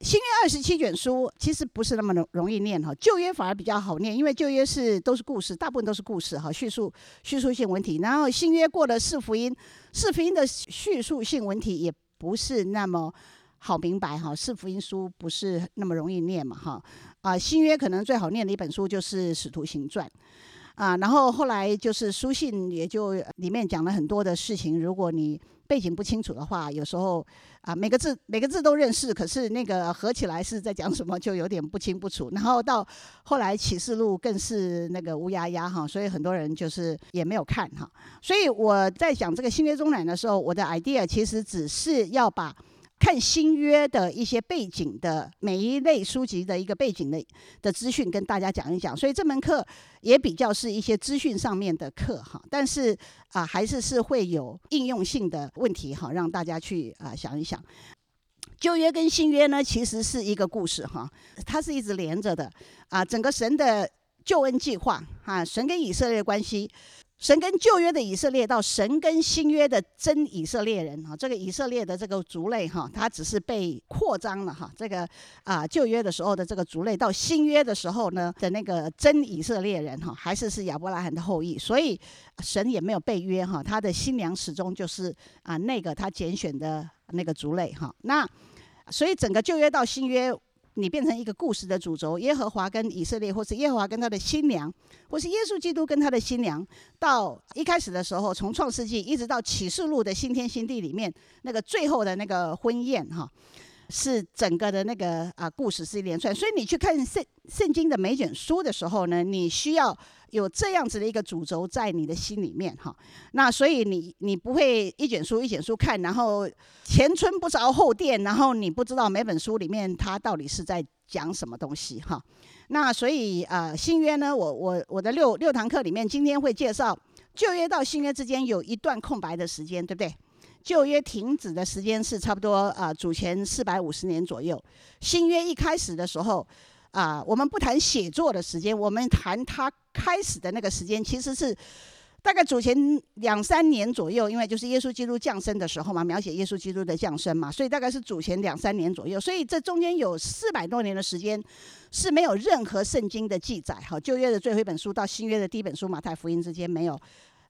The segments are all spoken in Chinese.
新约二十七卷书其实不是那么容容易念哈，旧约反而比较好念，因为旧约是都是故事，大部分都是故事哈，叙述叙述性文体。然后新约过了四福音，四福音的叙述性文体也不是那么好明白哈，四福音书不是那么容易念嘛哈啊，新约可能最好念的一本书就是使徒行传啊，然后后来就是书信，也就里面讲了很多的事情，如果你背景不清楚的话，有时候啊，每个字每个字都认识，可是那个合起来是在讲什么，就有点不清不楚。然后到后来启示录更是那个乌压压哈，所以很多人就是也没有看哈。所以我在讲这个新约中南的时候，我的 idea 其实只是要把。看新约的一些背景的每一类书籍的一个背景的的资讯，跟大家讲一讲。所以这门课也比较是一些资讯上面的课哈，但是啊，还是是会有应用性的问题哈，让大家去啊想一想。旧约跟新约呢，其实是一个故事哈，它是一直连着的啊，整个神的救恩计划啊，神跟以色列的关系。神跟旧约的以色列到神跟新约的真以色列人哈，这个以色列的这个族类哈，它只是被扩张了哈。这个啊旧约的时候的这个族类到新约的时候呢的那个真以色列人哈，还是是亚伯拉罕的后裔，所以神也没有被约哈，他的新娘始终就是啊那个他拣选的那个族类哈。那所以整个旧约到新约。你变成一个故事的主轴，耶和华跟以色列，或是耶和华跟他的新娘，或是耶稣基督跟他的新娘，到一开始的时候，从创世纪一直到启示录的新天新地里面，那个最后的那个婚宴哈，是整个的那个啊故事是一连串。所以你去看圣圣经的每卷书的时候呢，你需要。有这样子的一个主轴在你的心里面哈，那所以你你不会一卷书一卷书看，然后前村不着后店，然后你不知道每本书里面它到底是在讲什么东西哈。那所以呃新约呢，我我我的六六堂课里面今天会介绍旧约到新约之间有一段空白的时间，对不对？旧约停止的时间是差不多啊主前四百五十年左右，新约一开始的时候。啊，我们不谈写作的时间，我们谈他开始的那个时间，其实是大概主前两三年左右，因为就是耶稣基督降生的时候嘛，描写耶稣基督的降生嘛，所以大概是主前两三年左右，所以这中间有四百多年的时间是没有任何圣经的记载。哈，旧约的最后一本书到新约的第一本书马太福音之间没有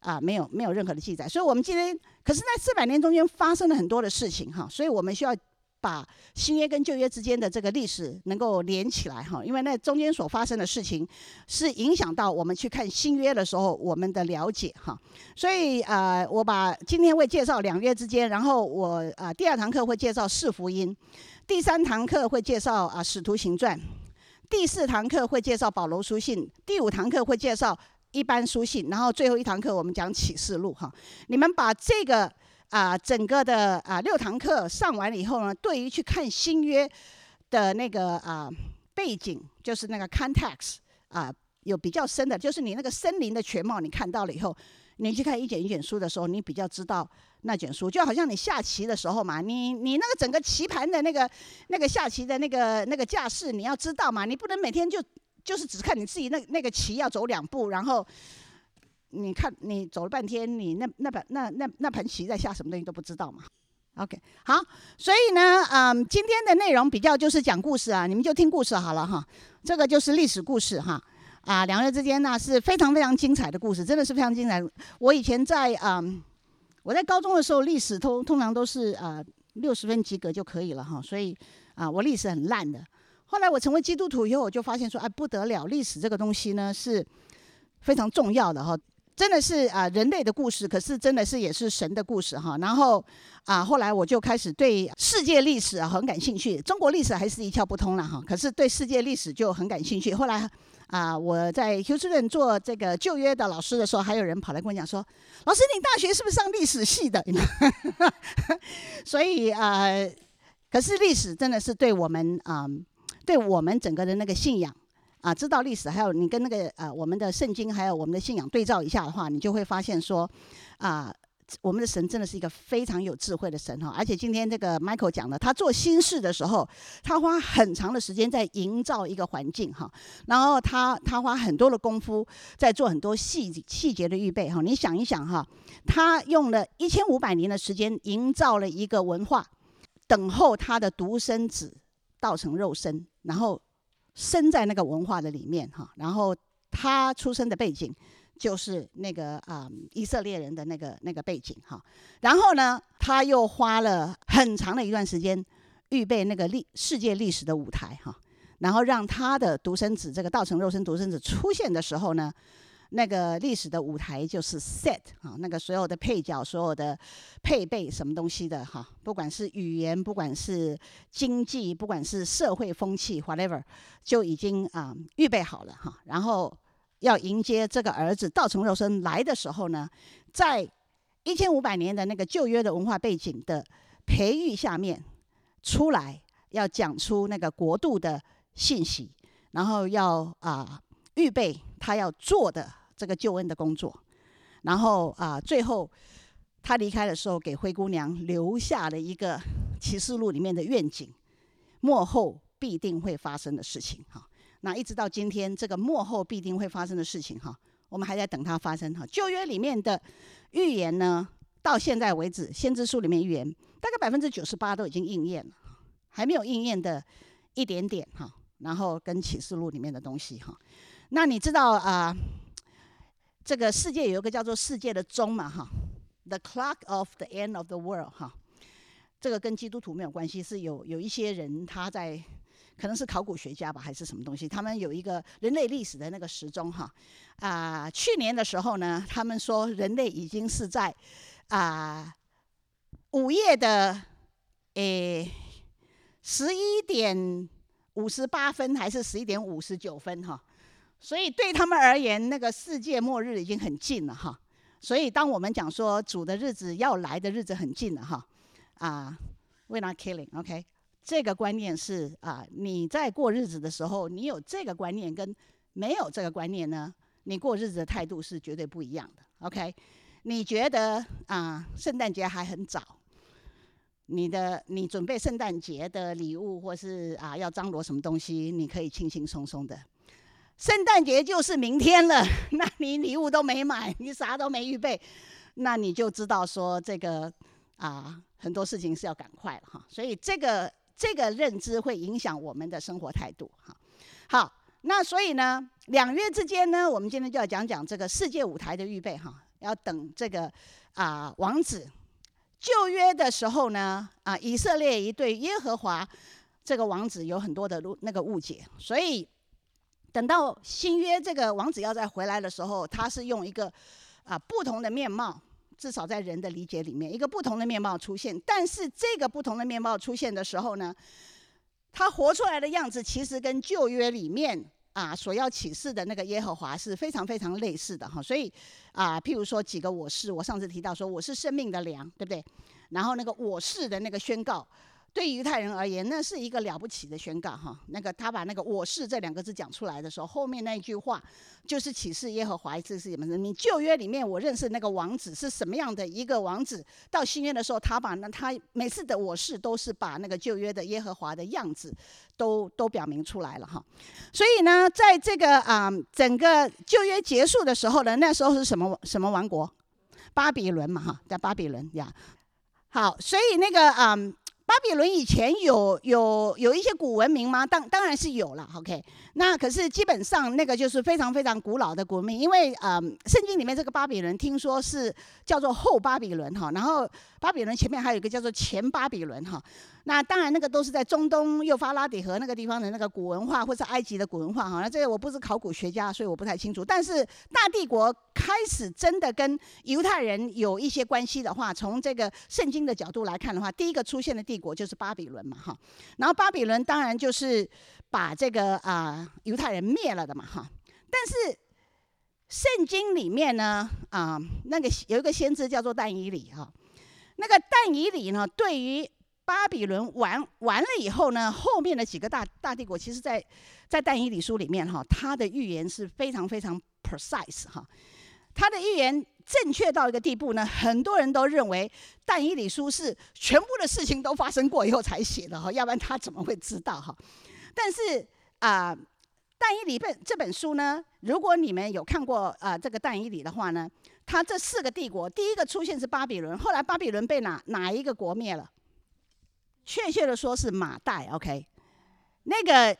啊，没有没有任何的记载。所以我们今天，可是在四百年中间发生了很多的事情哈，所以我们需要。把新约跟旧约之间的这个历史能够连起来哈，因为那中间所发生的事情是影响到我们去看新约的时候我们的了解哈。所以呃，我把今天会介绍两约之间，然后我呃第二堂课会介绍四福音，第三堂课会介绍啊使徒行传，第四堂课会介绍保罗书信，第五堂课会介绍一般书信，然后最后一堂课我们讲启示录哈。你们把这个。啊，整个的啊六堂课上完了以后呢，对于去看新约的那个啊背景，就是那个 context 啊，有比较深的，就是你那个森林的全貌，你看到了以后，你去看一卷一卷书的时候，你比较知道那卷书，就好像你下棋的时候嘛，你你那个整个棋盘的那个那个下棋的那个那个架势，你要知道嘛，你不能每天就就是只看你自己那那个棋要走两步，然后。你看，你走了半天，你那那盘那那那盘棋在下什么东西都不知道嘛？OK，好，所以呢，嗯，今天的内容比较就是讲故事啊，你们就听故事好了哈。这个就是历史故事哈，啊，两人之间呢是非常非常精彩的故事，真的是非常精彩。我以前在嗯，我在高中的时候，历史通通常都是啊六十分及格就可以了哈，所以啊我历史很烂的。后来我成为基督徒以后，我就发现说，哎不得了，历史这个东西呢是非常重要的哈。真的是啊，人类的故事，可是真的是也是神的故事哈。然后啊，后来我就开始对世界历史啊很感兴趣，中国历史还是一窍不通了哈。可是对世界历史就很感兴趣。后来啊，我在休斯顿做这个旧约的老师的时候，还有人跑来跟我讲说：“老师，你大学是不是上历史系的？” 所以啊，可是历史真的是对我们啊，对我们整个的那个信仰。啊，知道历史，还有你跟那个呃，我们的圣经，还有我们的信仰对照一下的话，你就会发现说，啊，我们的神真的是一个非常有智慧的神哈。而且今天这个 Michael 讲的，他做新事的时候，他花很长的时间在营造一个环境哈，然后他他花很多的功夫在做很多细细节的预备哈。你想一想哈，他用了一千五百年的时间营造了一个文化，等候他的独生子道成肉身，然后生在那个文化的里面哈。然后他出生的背景就是那个啊、以色列人的那个那个背景哈。然后呢，他又花了很长的一段时间预备那个历世界历史的舞台哈。然后让他的独生子这个道成肉身独生子出现的时候呢，那个历史的舞台就是 set 啊，那个所有的配角、所有的配备什么东西的哈，不管是语言，不管是经济，不管是社会风气，whatever，就已经啊预备好了哈。然后要迎接这个儿子道成肉身来的时候呢，在一千五百年的那个旧约的文化背景的培育下面出来，要讲出那个国度的信息，然后要啊预备他要做的。这个救恩的工作，然后啊，最后他离开的时候，给灰姑娘留下了一个启示录里面的愿景，幕后必定会发生的事情哈。那一直到今天，这个幕后必定会发生的事情哈，我们还在等它发生哈。旧约里面的预言呢，到现在为止，先知书里面预言大概百分之九十八都已经应验了，还没有应验的一点点哈。然后跟启示录里面的东西哈，那你知道啊？这个世界有一个叫做世界的钟嘛，哈，The clock of the end of the world，哈，这个跟基督徒没有关系，是有有一些人他在，可能是考古学家吧，还是什么东西，他们有一个人类历史的那个时钟，哈，啊，去年的时候呢，他们说人类已经是在啊午夜的诶十一点五十八分，还是十一点五十九分，哈。所以对他们而言，那个世界末日已经很近了哈。所以当我们讲说主的日子要来的日子很近了哈，啊，we're not killing，OK？这个观念是啊，你在过日子的时候，你有这个观念跟没有这个观念呢，你过日子的态度是绝对不一样的，OK？你觉得啊，圣诞节还很早，你的你准备圣诞节的礼物或是啊要张罗什么东西，你可以轻轻松松的。圣诞节就是明天了，那你礼物都没买，你啥都没预备，那你就知道说这个啊很多事情是要赶快了哈。所以这个这个认知会影响我们的生活态度哈。好，那所以呢，两约之间呢，我们今天就要讲讲这个世界舞台的预备哈。要等这个啊王子旧约的时候呢，啊以色列一对耶和华这个王子有很多的那个误解，所以。等到新约这个王子要再回来的时候，他是用一个啊不同的面貌，至少在人的理解里面，一个不同的面貌出现。但是这个不同的面貌出现的时候呢，他活出来的样子其实跟旧约里面啊所要启示的那个耶和华是非常非常类似的哈。所以啊，譬如说几个我是，我上次提到说我是生命的粮，对不对？然后那个我是的那个宣告。对于犹太人而言，那是一个了不起的宣告哈。那个他把那个“我是”这两个字讲出来的时候，后面那一句话就是启示耶和华这是什么人民。旧约里面我认识那个王子是什么样的一个王子，到新约的时候，他把那他每次的“我是”都是把那个旧约的耶和华的样子都都表明出来了哈。所以呢，在这个啊整个旧约结束的时候呢，那时候是什么什么王国？巴比伦嘛哈，在巴比伦呀。好，所以那个啊。巴比伦以前有有有一些古文明吗？当当然是有了，OK。那可是基本上那个就是非常非常古老的国民，因为呃，圣经里面这个巴比伦听说是叫做后巴比伦哈，然后巴比伦前面还有一个叫做前巴比伦哈。那当然那个都是在中东幼发拉底河那个地方的那个古文化，或是埃及的古文化哈。那这个我不是考古学家，所以我不太清楚。但是大帝国开始真的跟犹太人有一些关系的话，从这个圣经的角度来看的话，第一个出现的帝国就是巴比伦嘛哈。然后巴比伦当然就是。把这个啊犹太人灭了的嘛哈，但是圣经里面呢啊那个有一个先知叫做但以理哈，那个但以理呢对于巴比伦完完了以后呢，后面的几个大大帝国，其实在在但以理书里面哈，他的预言是非常非常 precise 哈，他的预言正确到一个地步呢，很多人都认为但以理书是全部的事情都发生过以后才写的哈，要不然他怎么会知道哈？但是啊，但以理本这本书呢，如果你们有看过啊这个但以理的话呢，它这四个帝国，第一个出现是巴比伦，后来巴比伦被哪哪一个国灭了？确切的说是马代，OK，那个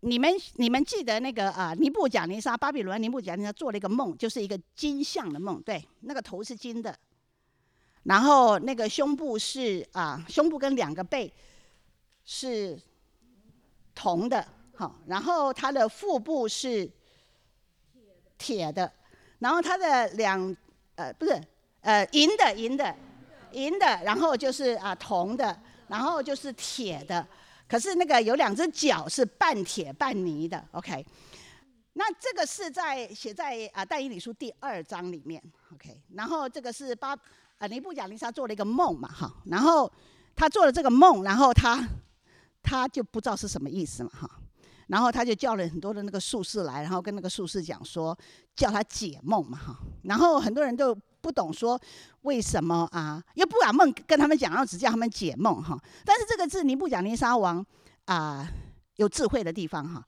你们你们记得那个啊，尼布甲尼撒巴比伦尼布甲尼撒做了一个梦，就是一个金像的梦，对，那个头是金的，然后那个胸部是啊，胸部跟两个背是铜的，好，然后它的腹部是铁的，然后它的两呃不是呃银的银的银的，然后就是啊铜的，然后就是铁的，可是那个有两只脚是半铁半泥的，OK。那这个是在写在啊但以理书第二章里面，OK。然后这个是巴啊尼布甲尼撒做了一个梦嘛，哈，然后他做了这个梦，然后他他就不知道是什么意思嘛，哈。然后他就叫了很多的那个术士来，然后跟那个术士讲说，叫他解梦嘛哈。然后很多人都不懂说为什么啊，又不把梦跟他们讲，然后只叫他们解梦哈。但是这个是尼布甲尼撒王啊有智慧的地方哈。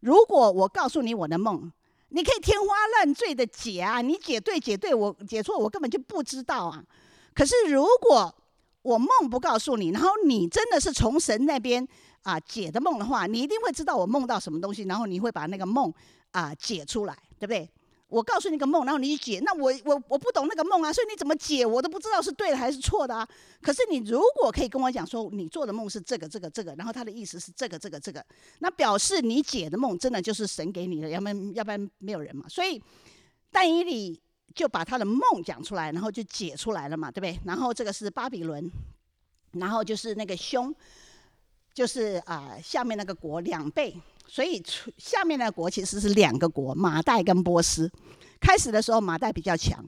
如果我告诉你我的梦，你可以天花乱坠的解啊，你解对解对，我解错我根本就不知道啊。可是如果我梦不告诉你，然后你真的是从神那边。啊，解的梦的话，你一定会知道我梦到什么东西，然后你会把那个梦啊解出来，对不对？我告诉你个梦，然后你解，那我我我不懂那个梦啊，所以你怎么解我都不知道是对的还是错的啊。可是你如果可以跟我讲说，你做的梦是这个这个这个，然后他的意思是这个这个这个，那表示你解的梦真的就是神给你的，要不然要不然没有人嘛。所以但以理就把他的梦讲出来，然后就解出来了嘛，对不对？然后这个是巴比伦，然后就是那个胸。就是啊，下面那个国两倍，所以下面的国其实是两个国，马代跟波斯。开始的时候马代比较强，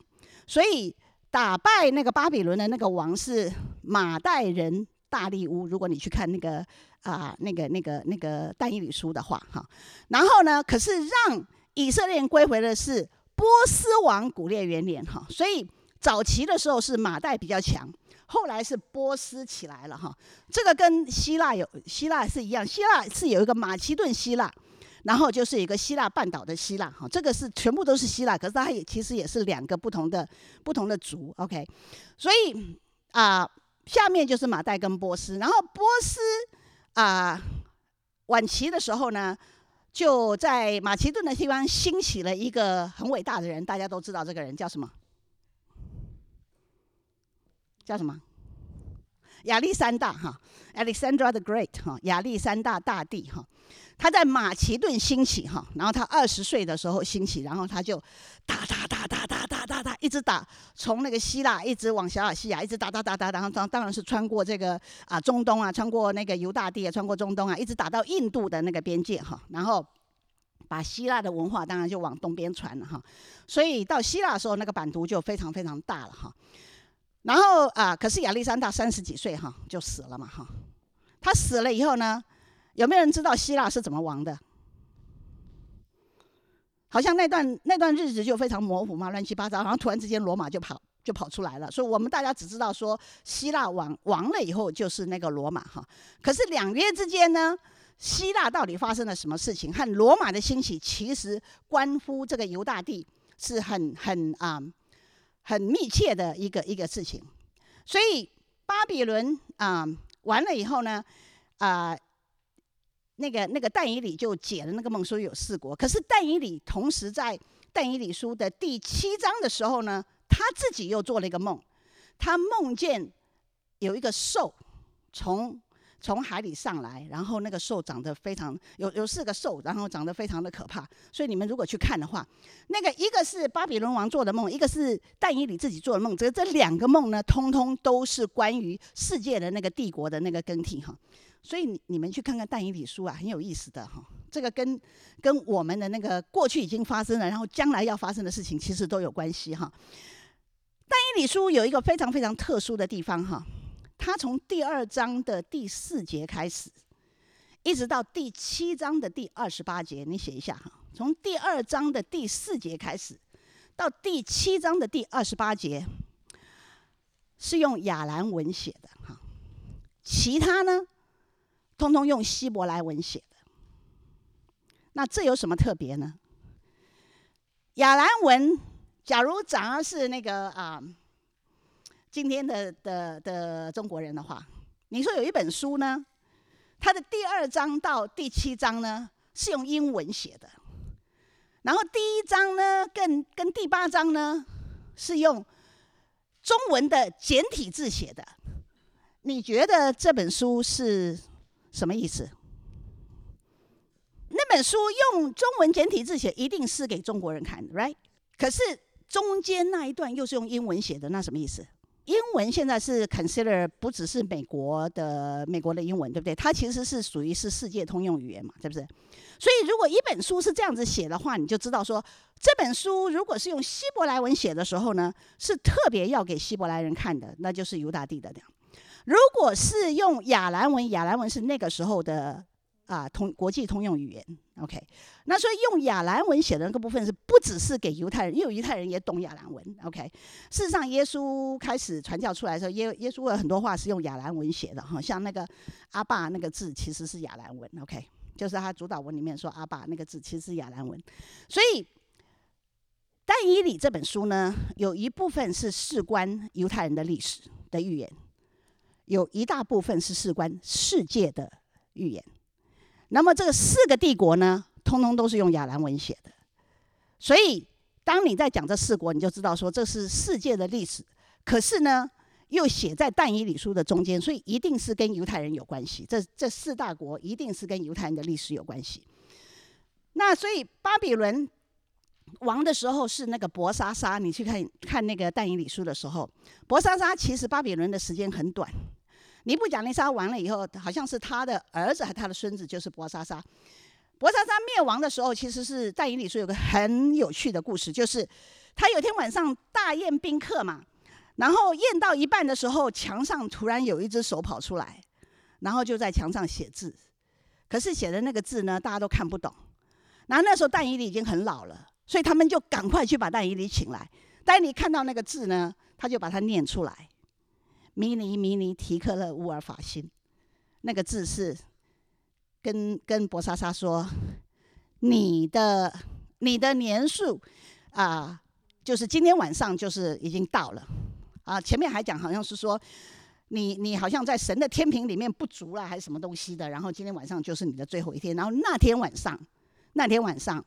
所以打败那个巴比伦的那个王是马代人大力乌。如果你去看那个啊，那个那个那个但以理书的话，哈，然后呢，可是让以色列人归回的是波斯王古列元年，哈，所以早期的时候是马代比较强。后来是波斯起来了哈，这个跟希腊有希腊是一样，希腊是有一个马其顿希腊，然后就是一个希腊半岛的希腊哈，这个是全部都是希腊，可是它也其实也是两个不同的不同的族，OK，所以啊、下面就是马代跟波斯，然后波斯啊、晚期的时候呢，就在马其顿的地方兴起了一个很伟大的人，大家都知道这个人叫什么？叫什么？亚历山大哈，Alexander the Great 哈，亚历山大大帝哈，他在马其顿兴起哈，然后他二十岁的时候兴起，然后他就打打打打打打打打，一直打，从那个希腊一直往小亚细亚，一直打打打打，然后当当然是穿过这个啊中东啊，穿过那个犹大地啊，穿过中东啊，一直打到印度的那个边界哈，然后把希腊的文化当然就往东边传了哈，所以到希腊的时候，那个版图就非常非常大了哈。然后啊，可是亚历山大三十几岁哈就死了嘛哈。他死了以后呢，有没有人知道希腊是怎么亡的？好像那段那段日子就非常模糊嘛，乱七八糟。然后突然之间罗马就跑就跑出来了，所以我们大家只知道说希腊亡亡了以后就是那个罗马哈。可是两约之间呢，希腊到底发生了什么事情？和罗马的兴起其实关乎这个犹大地是很很啊。很密切的一个一个事情，所以巴比伦啊、完了以后呢，啊、那个那个但以理就解了那个梦，说有四国。可是但以理同时在但以理书的第七章的时候呢，他自己又做了一个梦，他梦见有一个兽从。从海里上来，然后那个兽长得非常有有四个兽，然后长得非常的可怕。所以你们如果去看的话，那个一个是巴比伦王做的梦，一个是但以理自己做的梦。这这两个梦呢，通通都是关于世界的那个帝国的那个更替哈。所以你你们去看看但以理书啊，很有意思的哈。这个跟跟我们的那个过去已经发生了，然后将来要发生的事情，其实都有关系哈。但以理书有一个非常非常特殊的地方哈。他从第二章的第四节开始，一直到第七章的第二十八节，你写一下哈。从第二章的第四节开始，到第七章的第二十八节，是用亚兰文写的哈。其他呢，通通用希伯来文写的。那这有什么特别呢？亚兰文，假如讲的是那个啊。今天的的的中国人的话，你说有一本书呢，它的第二章到第七章呢是用英文写的，然后第一章呢跟跟第八章呢是用中文的简体字写的。你觉得这本书是什么意思？那本书用中文简体字写，一定是给中国人看的，right？可是中间那一段又是用英文写的，那什么意思？英文现在是 consider 不只是美国的美国的英文，对不对？它其实是属于是世界通用语言嘛，对不对？所以如果一本书是这样子写的话，你就知道说，这本书如果是用希伯来文写的时候呢，是特别要给希伯来人看的，那就是犹大地的。如果是用亚兰文，亚兰文是那个时候的。啊，通国际通用语言，OK。那所以用亚兰文写的那个部分是不只是给犹太人，因为犹太人也懂亚兰文，OK。事实上，耶稣开始传教出来的时候，耶耶稣有很多话是用亚兰文写的哈，像那个阿爸那个字其实是亚兰文，OK。就是他主导文里面说阿爸那个字其实是亚兰文。所以但以理这本书呢，有一部分是事关犹太人的历史的预言，有一大部分是事关世界的预言。那么这个四个帝国呢，通通都是用亚兰文写的，所以当你在讲这四国，你就知道说这是世界的历史。可是呢，又写在但以理书的中间，所以一定是跟犹太人有关系。这这四大国一定是跟犹太人的历史有关系。那所以巴比伦王的时候是那个伯沙撒，你去看看那个但以理书的时候，伯沙撒其实巴比伦的时间很短。尼布甲尼撒完了以后，好像是他的儿子还他的孙子，就是博沙撒。伯沙撒灭亡的时候，其实是但以理说有个很有趣的故事，就是他有天晚上大宴宾客嘛，然后宴到一半的时候，墙上突然有一只手跑出来，然后就在墙上写字，可是写的那个字呢，大家都看不懂。然后那时候但以理已经很老了，所以他们就赶快去把但以理请来。但以理看到那个字呢，他就把它念出来。米尼米尼提克勒乌尔法辛，那个字是跟跟博莎莎说，你的你的年数啊，就是今天晚上就是已经到了啊。前面还讲好像是说你你好像在神的天平里面不足了还是什么东西的，然后今天晚上就是你的最后一天。然后那天晚上那天晚上，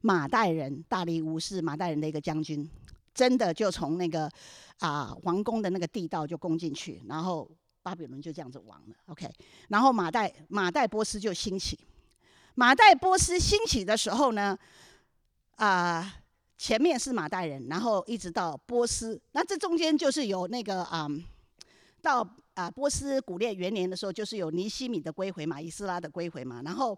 马代人大利乌是马代人的一个将军。真的就从那个啊皇宫的那个地道就攻进去，然后巴比伦就这样子亡了。OK，然后马代马代波斯就兴起。马代波斯兴起的时候呢，啊前面是马代人，然后一直到波斯，那这中间就是有那个啊到啊波斯古列元年的时候，就是有尼希米的归回嘛，伊斯拉的归回嘛，然后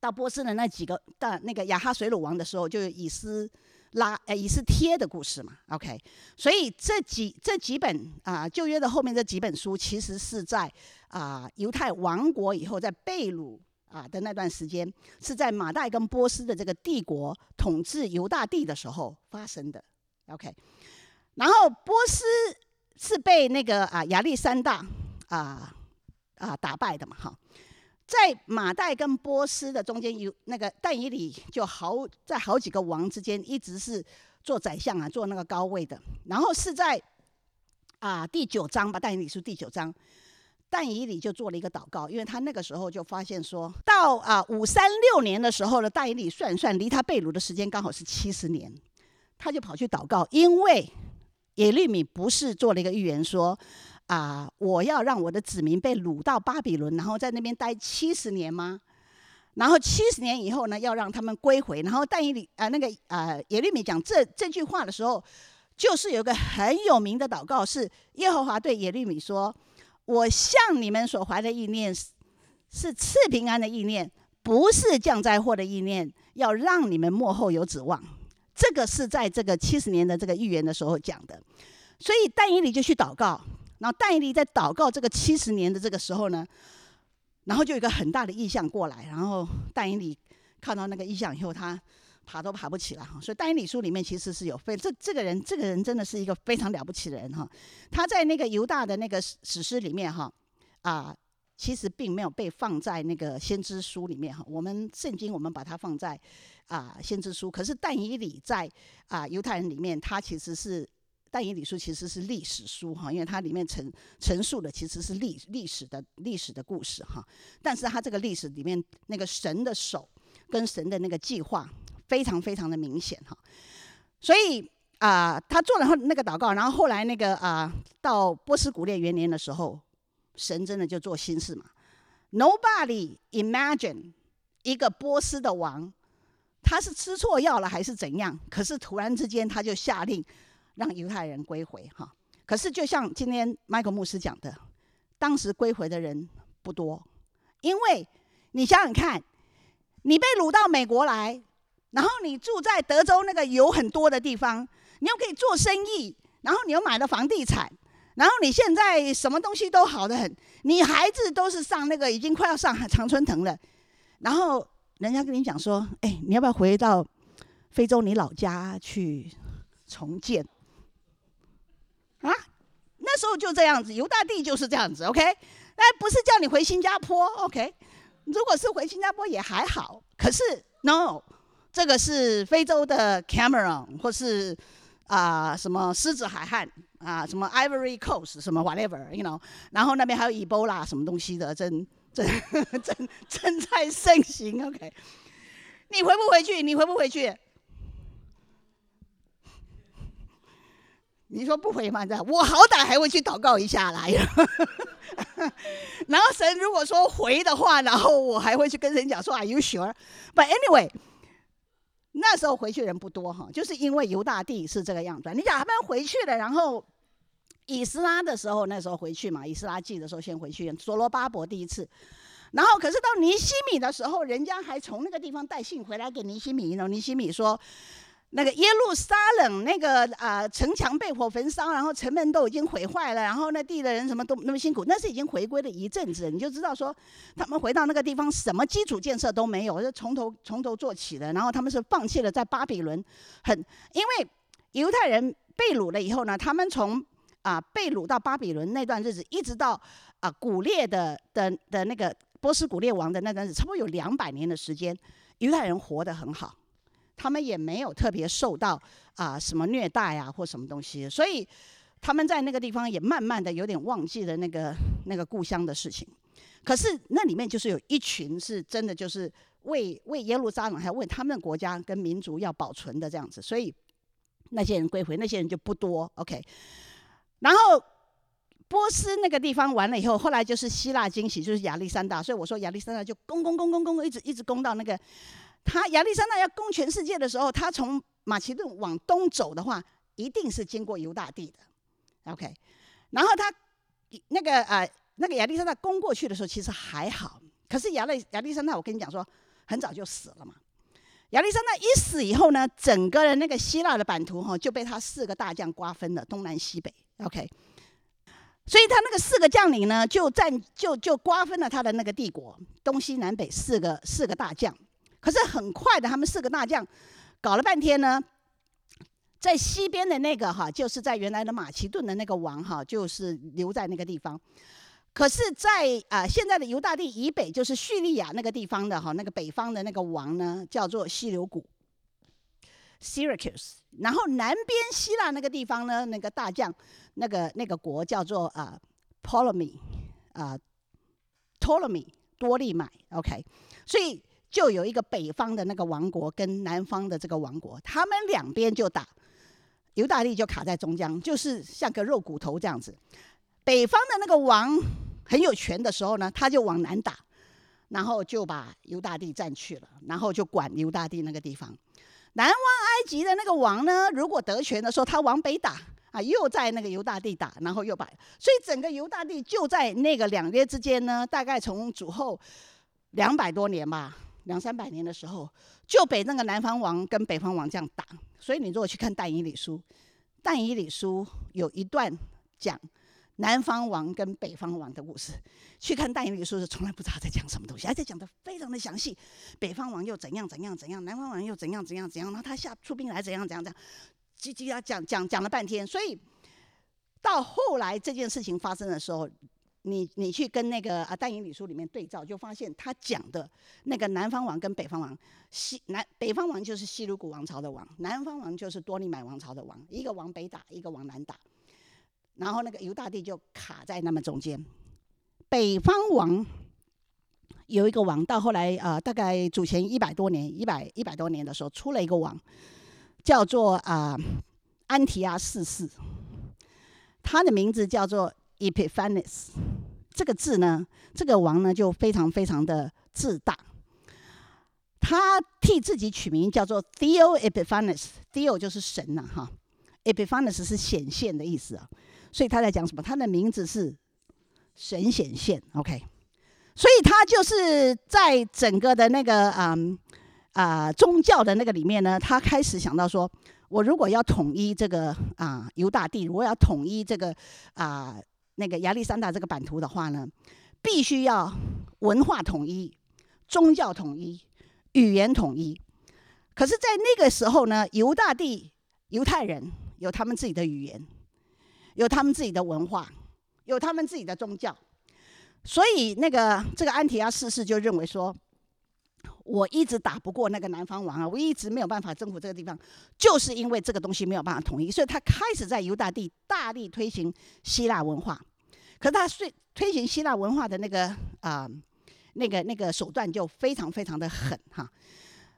到波斯的那几个到那个亚哈水鲁王的时候，就有以斯。拉诶，以斯帖的故事嘛，OK，所以这几这几本啊旧约的后面这几本书，其实是在啊犹太王国以后，在被掳啊的那段时间，是在马代跟波斯的这个帝国统治犹大地的时候发生的，OK，然后波斯是被那个啊亚历山大啊啊打败的嘛，哈。在马代跟波斯的中间有那个但以理，就好在好几个王之间，一直是做宰相啊，做那个高位的。然后是在啊第九章吧，但以理书第九章，但以理就做了一个祷告，因为他那个时候就发现说到啊五三六年的时候呢，但以理算算，离他被掳的时间刚好是七十年，他就跑去祷告，因为耶利米不是做了一个预言说。啊！我要让我的子民被掳到巴比伦，然后在那边待七十年吗？然后七十年以后呢，要让他们归回。然后但以理啊，那个啊耶利米讲这这句话的时候，就是有个很有名的祷告，是耶和华对耶利米说：“我向你们所怀的意念是是赐平安的意念，不是降灾祸的意念，要让你们末后有指望。”这个是在这个七十年的这个预言的时候讲的，所以但以理就去祷告。然后但以理在祷告这个七十年的这个时候呢，然后就有一个很大的异象过来，然后但以理看到那个异象以后，他爬都爬不起来哈。所以但以理书里面其实是有非这这个人，这个人真的是一个非常了不起的人哈。他在那个犹大的那个史诗里面哈啊，其实并没有被放在那个先知书里面哈。我们圣经我们把它放在啊先知书，可是但以理在啊犹太人里面，他其实是。但以理书其实是历史书哈，因为它里面陈陈述的其实是历历史的历史的故事哈。但是它这个历史里面那个神的手跟神的那个计划非常非常的明显哈。所以啊、他做了后那个祷告，然后后来那个啊、到波斯古列元年的时候，神真的就做心事嘛。Nobody imagine 一个波斯的王，他是吃错药了还是怎样？可是突然之间他就下令。让犹太人归回哈，可是就像今天麦克牧师讲的，当时归回的人不多，因为你想想看，你被掳到美国来，然后你住在德州那个油很多的地方，你又可以做生意，然后你又买了房地产，然后你现在什么东西都好得很，你孩子都是上那个已经快要上常春藤了，然后人家跟你讲说，哎，你要不要回到非洲你老家去重建？啊，那时候就这样子，犹大地就是这样子，OK？哎，不是叫你回新加坡，OK？如果是回新加坡也还好，可是 No，这个是非洲的 Cameroon 或是啊、什么狮子海岸啊，什么 Ivory Coast 什么 whatever，you know？然后那边还有 Ebola 什么东西的，正正正正在盛行，OK？你回不回去？你回不回去？你说不回吗？我好歹还会去祷告一下来。然后神如果说回的话，然后我还会去跟神讲说 Are you sure？But anyway，那时候回去人不多哈，就是因为犹大地是这个样子。你讲他们回去了，然后以斯拉的时候那时候回去嘛，以斯拉记的时候先回去，所罗巴伯第一次。然后可是到尼希米的时候，人家还从那个地方带信回来给尼希米呢。尼希米说。那个耶路撒冷那个啊、城墙被火焚烧，然后城门都已经毁坏了，然后那地的人什么都那么辛苦，那是已经回归了一阵子，你就知道说他们回到那个地方什么基础建设都没有，就从头从头做起的。然后他们是放弃了在巴比伦，很因为犹太人被掳了以后呢，他们从啊、被掳到巴比伦那段日子，一直到啊、古列的的的那个波斯古列王的那段日子，差不多有两百年的时间，犹太人活得很好。他们也没有特别受到啊什么虐待啊或什么东西，所以他们在那个地方也慢慢的有点忘记了那个那个故乡的事情。可是那里面就是有一群是真的就是为为耶路撒冷还为他们的国家跟民族要保存的这样子，所以那些人归回，那些人就不多。OK，然后波斯那个地方完了以后，后来就是希腊兴起，就是亚历山大，所以我说亚历山大就攻攻攻攻攻，一直一直攻到那个。他亚历山大要攻全世界的时候，他从马其顿往东走的话，一定是经过犹大地的，OK。然后他那个呃那个亚历山大攻过去的时候，其实还好。可是亚历亚历山大，我跟你讲说，很早就死了嘛。亚历山大一死以后呢，整个的那个希腊的版图哈就被他四个大将瓜分了，东南西北，OK。所以他那个四个将领呢，就占就就瓜分了他的那个帝国，东西南北四个四个大将。可是很快的，他们四个大将搞了半天呢，在西边的那个哈，就是在原来的马其顿的那个王哈，就是留在那个地方。可是在，啊现在的犹大地以北，就是叙利亚那个地方的哈，那个北方的那个王呢，叫做西流古 （Syracuse）。然后南边希腊那个地方呢，那个大将，那个那个国叫做啊 Ptolemy 啊 Ptolemy 多利买。OK，所以。就有一个北方的那个王国跟南方的这个王国，他们两边就打，犹大地就卡在中间，就是像个肉骨头这样子。北方的那个王很有权的时候呢，他就往南打，然后就把犹大地占去了，然后就管犹大地那个地方。南方埃及的那个王呢，如果得权的时候，他往北打啊，又在那个犹大地打，然后又把，所以整个犹大地就在那个两约之间呢，大概从主后两百多年吧。两三百年的时候，就被那个南方王跟北方王这样打。所以你如果去看但以理书，但以理书有一段讲南方王跟北方王的故事。去看但以理书是从来不知道在讲什么东西，而且讲得非常的详细。北方王又怎样怎样怎样，南方王又怎样怎样怎样，然后他下出兵来怎样怎样怎样，叽叽呀讲讲讲了半天。所以到后来这件事情发生的时候，你你去跟那个啊《但以理书》里面对照，就发现他讲的那个南方王跟北方王，西南北方王就是西鲁古王朝的王，南方王就是多利买王朝的王，一个往北打，一个往南打，然后那个犹大帝就卡在那么中间。北方王有一个王，到后来啊、大概主前一百多年，一百一百多年的时候，出了一个王，叫做啊、安提阿四世，他的名字叫做。Epiphanes 这个字呢，这个王呢就非常非常的自大，他替自己取名叫做 Theo Epiphanes，Theo 就是神呐、啊、哈，Epiphanes 是显现的意思啊，所以他在讲什么？他的名字是神显现，OK，所以他就是在整个的那个啊啊、宗教的那个里面呢，他开始想到说，我如果要统一这个啊犹大地，如果要统一这个啊。那个亚历山大这个版图的话呢，必须要文化统一、宗教统一、语言统一。可是，在那个时候呢，犹大地犹太人有他们自己的语言，有他们自己的文化，有他们自己的宗教。所以，那个这个安提阿四世就认为说，我一直打不过那个南方王啊，我一直没有办法征服这个地方，就是因为这个东西没有办法统一。所以他开始在犹大地大力推行希腊文化。可是他推推行希腊文化的那个啊、那个那个手段就非常非常的狠哈。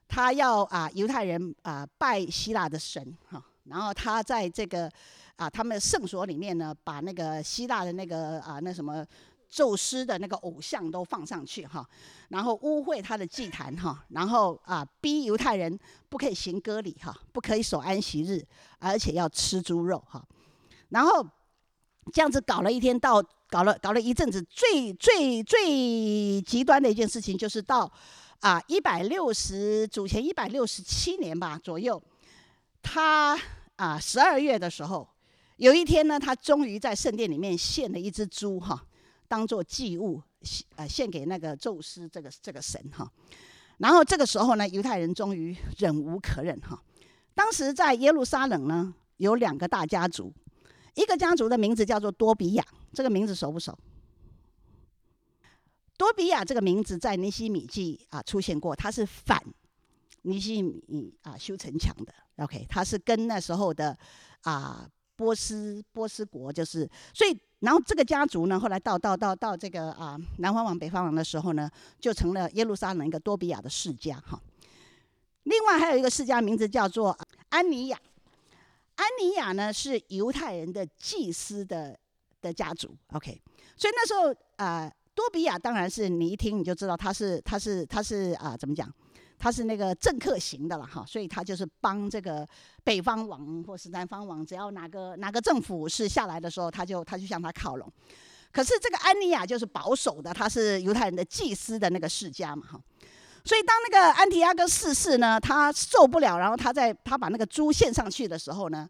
他要啊犹太人啊拜希腊的神哈，然后他在这个啊他们的圣所里面呢，把那个希腊的那个啊那什么宙斯的那个偶像都放上去哈，然后污秽他的祭坛哈，然后啊逼犹太人不可以行割礼哈，不可以守安息日，而且要吃猪肉哈，然后。这样子搞了一天，到搞了搞了一阵子，最最最极端的一件事情，就是到啊一百六十主前一百六十七年吧左右，他啊十二月的时候，有一天呢，他终于在圣殿里面献了一只猪哈，当做祭物献，呃献给那个宙斯这个这个神哈。然后这个时候呢，犹太人终于忍无可忍哈。当时在耶路撒冷呢，有两个大家族。一个家族的名字叫做多比亚，这个名字熟不熟？多比亚这个名字在尼希米记啊出现过，他是反尼希米啊修城墙的。OK，他是跟那时候的啊波斯波斯国就是，所以然后这个家族呢，后来到到到到这个啊南方王北方王的时候呢，就成了耶路撒冷一个多比亚的世家哈。另外还有一个世家名字叫做安尼亚。安尼亚呢是犹太人的祭司的的家族，OK，所以那时候啊、多比亚当然是你一听你就知道他是他是他是啊、怎么讲，他是那个政客型的了哈，所以他就是帮这个北方王或是南方王，只要哪个哪个政府是下来的时候，他就他就向他靠拢。可是这个安尼亚就是保守的，他是犹太人的祭司的那个世家嘛哈。所以，当那个安提阿哥四世呢，他受不了，然后他在他把那个猪献上去的时候呢，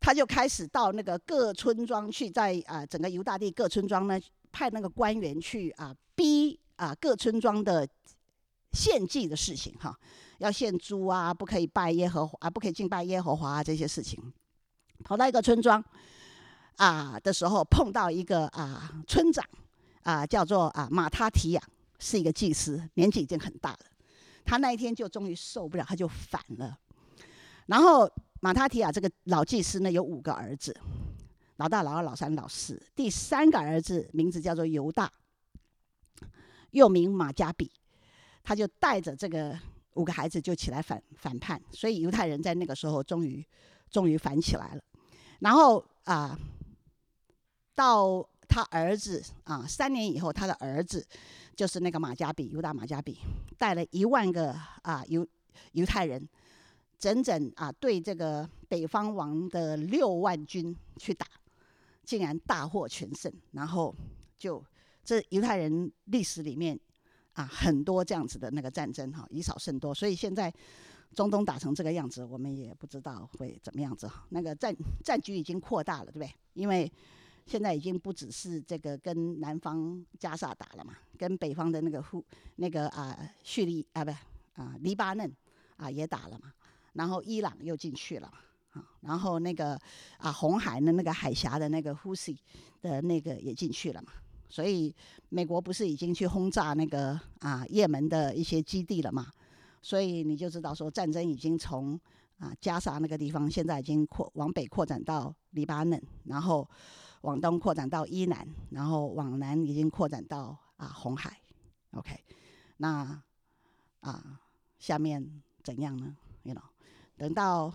他就开始到那个各村庄去，在啊、整个犹大地各村庄呢，派那个官员去啊、逼啊、各村庄的献祭的事情哈，要献猪啊，不可以拜耶和华啊，不可以敬拜耶和华啊这些事情。跑到一个村庄啊、的时候，碰到一个啊、村长啊、叫做啊马他提亚。是一个祭司，年纪已经很大了。他那一天就终于受不了，他就反了。然后马他提亚这个老祭司呢，有五个儿子，老大、老二、老三、老四。第三个儿子名字叫做犹大，又名马加比。他就带着这个五个孩子就起来反反叛，所以犹太人在那个时候终于终于反起来了。然后啊，到他儿子啊三年以后，他的儿子。就是那个马加比，犹大马加比带了一万个啊犹犹太人，整整啊对这个北方王的六万军去打，竟然大获全胜。然后就这犹太人历史里面啊很多这样子的那个战争哈，以少胜多。所以现在中东打成这个样子，我们也不知道会怎么样子。那个战战局已经扩大了，对不对？因为现在已经不只是这个跟南方加萨打了嘛，跟北方的那个呼那个啊叙利啊不啊黎巴嫩啊也打了嘛，然后伊朗又进去了啊，然后那个啊红海的那个海峡的那个呼西的那个也进去了嘛，所以美国不是已经去轰炸那个啊也门的一些基地了嘛？所以你就知道说战争已经从啊加沙那个地方，现在已经扩往北扩展到黎巴嫩，然后往东扩展到伊南，然后往南已经扩展到啊红海。OK，那啊下面怎样呢？You know，等到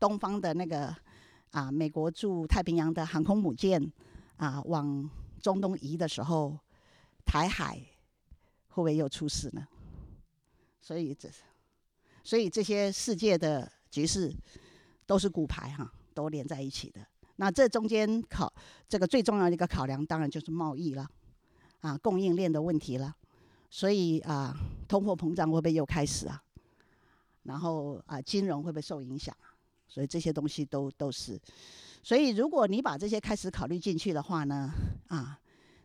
东方的那个啊美国驻太平洋的航空母舰啊往中东移的时候，台海会不会又出事呢？所以这，所以这些世界的局势都是骨牌哈，都连在一起的。那这中间考这个最重要的一个考量，当然就是贸易了，啊，供应链的问题了。所以啊，通货膨胀会不会又开始啊？然后啊，金融会不会受影响？所以这些东西都都是。所以，如果你把这些开始考虑进去的话呢，啊，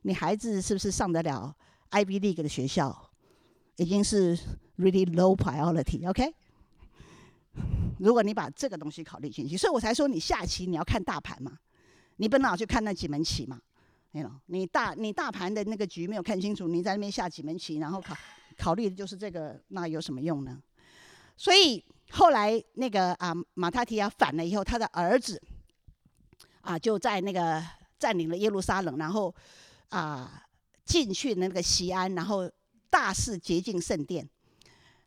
你孩子是不是上得了 Ivy League 的学校，已经是 really low priority，OK？如果你把这个东西考虑进去，所以我才说你下棋你要看大盘嘛，你不能老去看那几门棋嘛，你你大你大盘的那个局没有看清楚，你在那边下几门棋，然后考考虑的就是这个，那有什么用呢？所以后来那个啊马他提亚反了以后，他的儿子。啊，就在那个占领了耶路撒冷，然后啊进去那个西安，然后大肆洁净圣殿，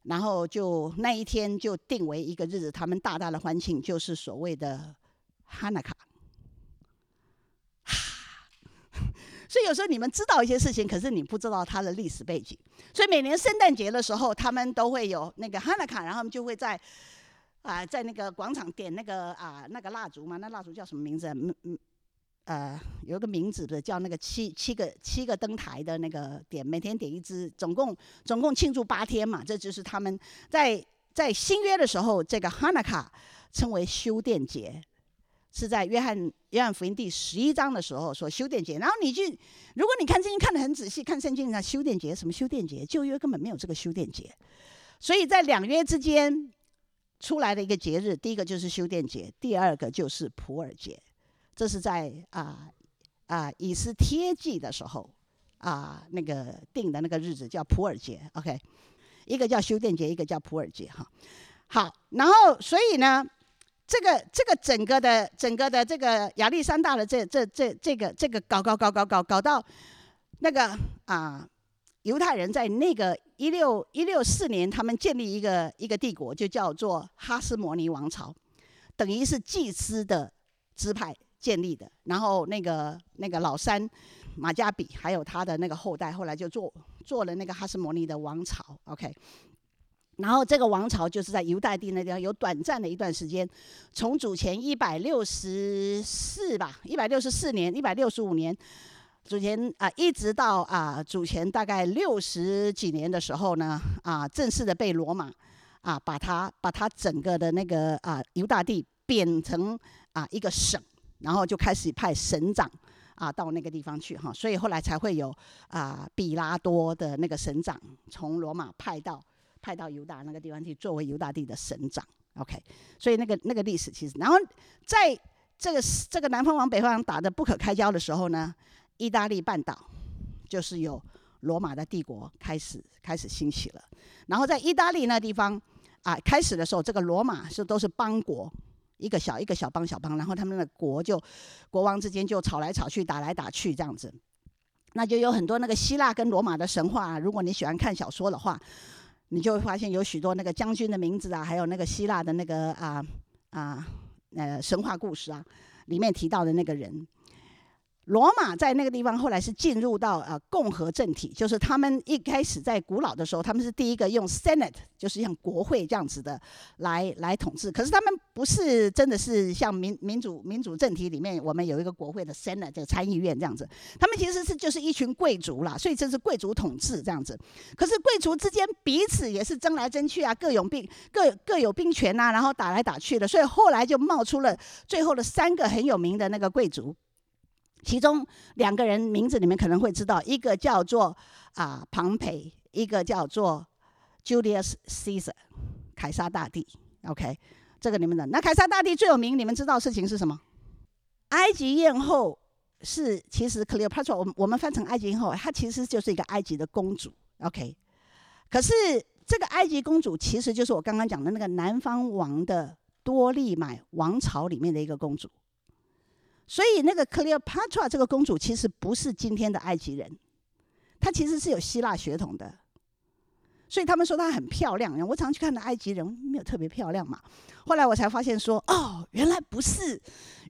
然后就那一天就定为一个日子，他们大大的欢庆，就是所谓的哈娜卡。所以有时候你们知道一些事情，可是你不知道它的历史背景。所以每年圣诞节的时候，他们都会有那个哈娜卡，然后就会在。啊，在那个广场点那个啊那个蜡烛嘛，那蜡烛叫什么名字？嗯嗯，呃，有一个名字的，叫那个七七个七个灯台的那个点，每天点一支，总共总共庆祝八天嘛。这就是他们在在新约的时候，这个哈娜卡称为修殿节，是在约翰约翰福音第十一章的时候说修殿节。然后你去，如果你看圣经看得很仔细，看圣经上修殿节什么修殿节，旧约根本没有这个修殿节，所以在两约之间。出来的一个节日，第一个就是修殿节，第二个就是普尔节。这是在啊啊以斯帖记的时候啊那个定的那个日子叫普尔节。OK，一个叫修殿节，一个叫普尔节。哈，好，然后所以呢，这个这个整个的整个的这个亚历山大的这这这这个这个搞搞搞搞搞搞到那个啊。犹太人在那个一六一六四年，他们建立一个一个帝国，就叫做哈斯摩尼王朝，等于是祭司的支派建立的。然后那个那个老三马加比，还有他的那个后代，后来就做做了那个哈斯摩尼的王朝。OK，然后这个王朝就是在犹大地那地方有短暂的一段时间，从主前一百六十四吧，一百六十四年，一百六十五年。主前啊，一直到啊，主前大概六十几年的时候呢，啊，正式的被罗马啊，把它把它整个的那个啊犹大地变成啊一个省，然后就开始派省长啊到那个地方去哈，所以后来才会有啊比拉多的那个省长从罗马派到派到犹大那个地方去作为犹大地的省长。OK，所以那个那个历史其实，然后在这个这个南方往北方打得不可开交的时候呢。意大利半岛就是有罗马的帝国开始开始兴起了，然后在意大利那地方啊，开始的时候，这个罗马是都是邦国，一个小一个小邦小邦，然后他们的国就国王之间就吵来吵去，打来打去这样子，那就有很多那个希腊跟罗马的神话。如果你喜欢看小说的话，你就会发现有许多那个将军的名字啊，还有那个希腊的那个啊啊呃神话故事啊，里面提到的那个人。罗马在那个地方后来是进入到呃共和政体，就是他们一开始在古老的时候，他们是第一个用 Senate，就是像国会这样子的来来统治。可是他们不是真的是像民民主民主政体里面，我们有一个国会的 Senate，就参议院这样子。他们其实是就是一群贵族啦，所以这是贵族统治这样子。可是贵族之间彼此也是争来争去啊，各有兵各各有兵权啊，然后打来打去的。所以后来就冒出了最后的三个很有名的那个贵族。其中两个人名字你们可能会知道，一个叫做啊庞培，一个叫做 Julius Caesar，凯撒大帝。OK，这个你们的那凯撒大帝最有名，你们知道事情是什么？埃及艳后是其实 Cleopatra，我们我们翻成埃及艳后，她其实就是一个埃及的公主。OK，可是这个埃及公主其实就是我刚刚讲的那个南方王的多利买王朝里面的一个公主。所以那个 Cleopatra 这个公主其实不是今天的埃及人，她其实是有希腊血统的。所以他们说她很漂亮，我常去看的埃及人没有特别漂亮嘛。后来我才发现说，哦，原来不是，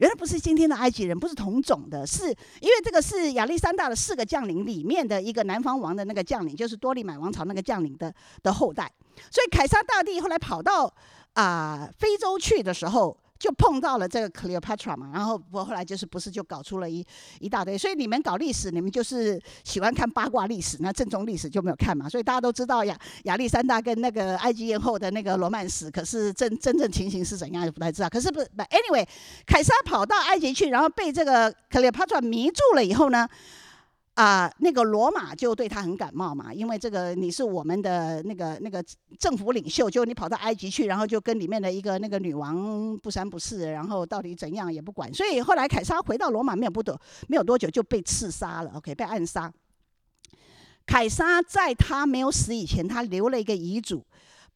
原来不是今天的埃及人，不是同种的，是因为这个是亚历山大的四个将领里面的一个南方王的那个将领，就是多利买王朝那个将领的的后代。所以凯撒大帝后来跑到啊、非洲去的时候。就碰到了这个 Cleopatra 嘛，然后我后来就是不是就搞出了一一大堆，所以你们搞历史，你们就是喜欢看八卦历史，那正宗历史就没有看嘛。所以大家都知道亚亚历山大跟那个埃及艳后的那个罗曼史，可是真真正情形是怎样，就不太知道。可是不是，anyway，凯撒跑到埃及去，然后被这个 Cleopatra 迷住了以后呢？啊，那个罗马就对他很感冒嘛，因为这个你是我们的那个那个政府领袖，就你跑到埃及去，然后就跟里面的一个那个女王不三不四，然后到底怎样也不管，所以后来凯撒回到罗马没有不多没有多久就被刺杀了，OK，被暗杀。凯撒在他没有死以前，他留了一个遗嘱，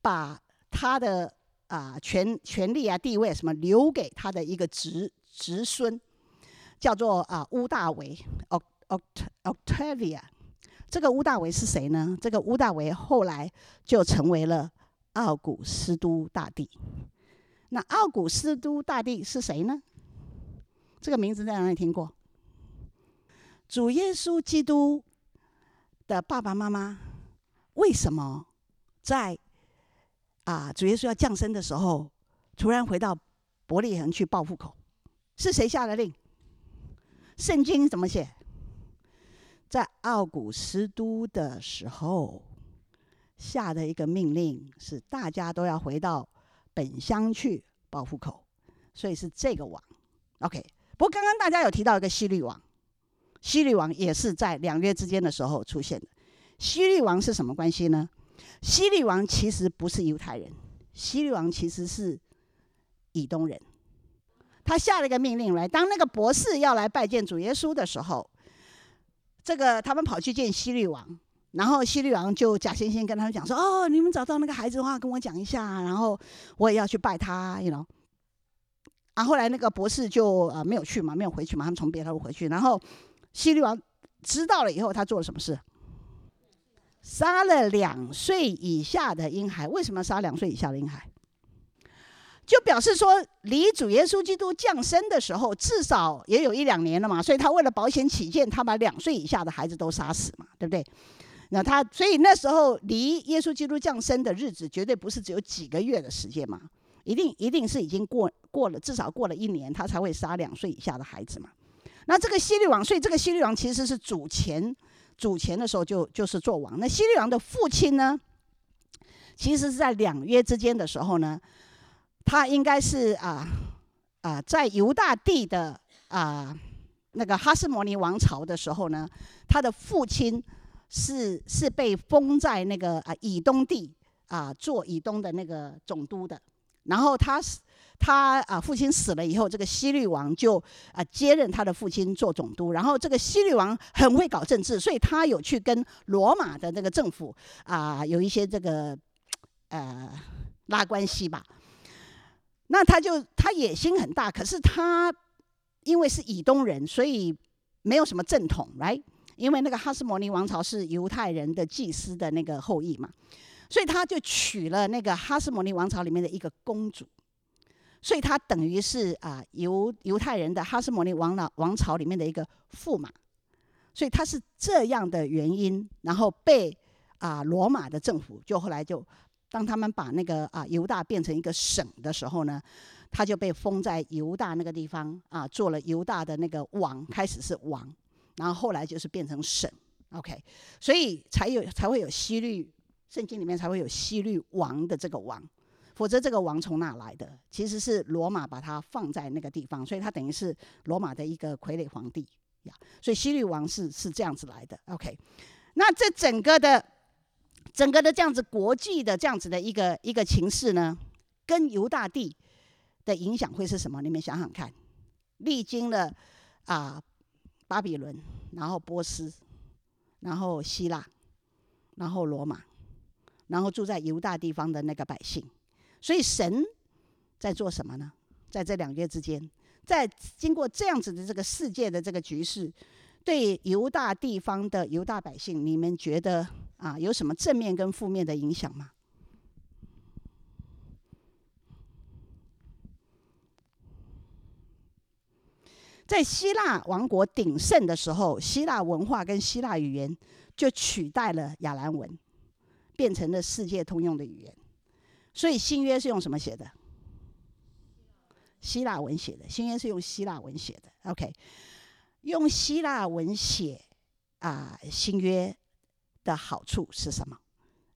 把他的啊权权力啊地位什么留给他的一个侄侄孙，叫做啊屋大维哦。Octavia，这个屋大维是谁呢？这个屋大维后来就成为了奥古斯都大帝。那奥古斯都大帝是谁呢？这个名字在哪里听过？主耶稣基督的爸爸妈妈为什么在啊主耶稣要降生的时候，突然回到伯利恒去报户口？是谁下的令？圣经怎么写？在奥古斯都的时候下的一个命令是，大家都要回到本乡去报户口，所以是这个王。OK，不过刚刚大家有提到一个希律王，希律王也是在两约之间的时候出现的。希律王是什么关系呢？希律王其实不是犹太人，希律王其实是以东人。他下了一个命令来，当那个博士要来拜见主耶稣的时候。这个他们跑去见希律王，然后希律王就假惺惺跟他们讲说：“哦，你们找到那个孩子的话，跟我讲一下，然后我也要去拜他，you know。”然后来那个博士就呃没有去嘛，没有回去嘛，他们从别的路回去。然后希律王知道了以后，他做了什么事？杀了两岁以下的婴孩。为什么杀两岁以下的婴孩？就表示说，离主耶稣基督降生的时候，至少也有一两年了嘛，所以他为了保险起见，他把两岁以下的孩子都杀死嘛，对不对？那他所以那时候离耶稣基督降生的日子，绝对不是只有几个月的时间嘛，一定一定是已经过过了，至少过了一年，他才会杀两岁以下的孩子嘛。那这个希律王，所以这个希律王其实是主前主前的时候就就是做王。那希律王的父亲呢，其实是在两约之间的时候呢。他应该是啊啊，在犹大地的啊那个哈斯摩尼王朝的时候呢，他的父亲是是被封在那个啊以东地啊做以东的那个总督的。然后他是，他啊父亲死了以后，这个希律王就啊接任他的父亲做总督。然后这个希律王很会搞政治，所以他有去跟罗马的那个政府啊有一些这个呃拉关系吧。那他就他野心很大，可是他因为是以东人，所以没有什么正统，right？因为那个哈斯摩尼王朝是犹太人的祭司的那个后裔嘛，所以他就娶了那个哈斯摩尼王朝里面的一个公主，所以他等于是啊犹犹太人的哈斯摩尼王老王朝里面的一个驸马，所以他是这样的原因，然后被啊罗马的政府就后来就。当他们把那个啊犹大变成一个省的时候呢，他就被封在犹大那个地方啊，做了犹大的那个王，开始是王，然后后来就是变成省，OK，所以才有才会有希律，圣经里面才会有希律王的这个王，否则这个王从哪来的？其实是罗马把它放在那个地方，所以他等于是罗马的一个傀儡皇帝呀，所以西律王是是这样子来的，OK，那这整个的。整个的这样子国际的这样子的一个一个情势呢，跟犹大地的影响会是什么？你们想想看，历经了啊巴比伦，然后波斯，然后希腊，然后罗马，然后住在犹大地方的那个百姓。所以神在做什么呢？在这两月之间，在经过这样子的这个世界的这个局势，对犹大地方的犹大百姓，你们觉得啊有什么正面跟负面的影响吗？在希腊王国鼎盛的时候，希腊文化跟希腊语言就取代了亚兰文，变成了世界通用的语言。所以新约是用什么写的？希腊文写的。新约是用希腊文写的。OK，用希腊文写啊，新约的好处是什么？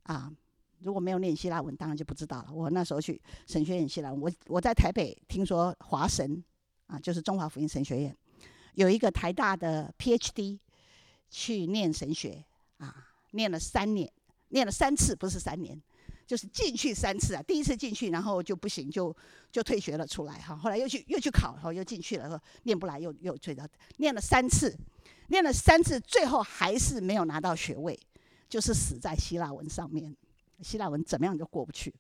啊，如果没有念希腊文，当然就不知道了。我那时候去神学院希腊文，我我在台北听说华神。啊，就是中华福音神学院有一个台大的 PhD 去念神学啊，念了三年，念了三次，不是三年，就是进去三次啊。第一次进去，然后就不行，就就退学了出来哈。后来又去又去考，然后又进去了，说念不来又又退到，念了三次，念了三次，最后还是没有拿到学位，就是死在希腊文上面。希腊文怎么样就过不去。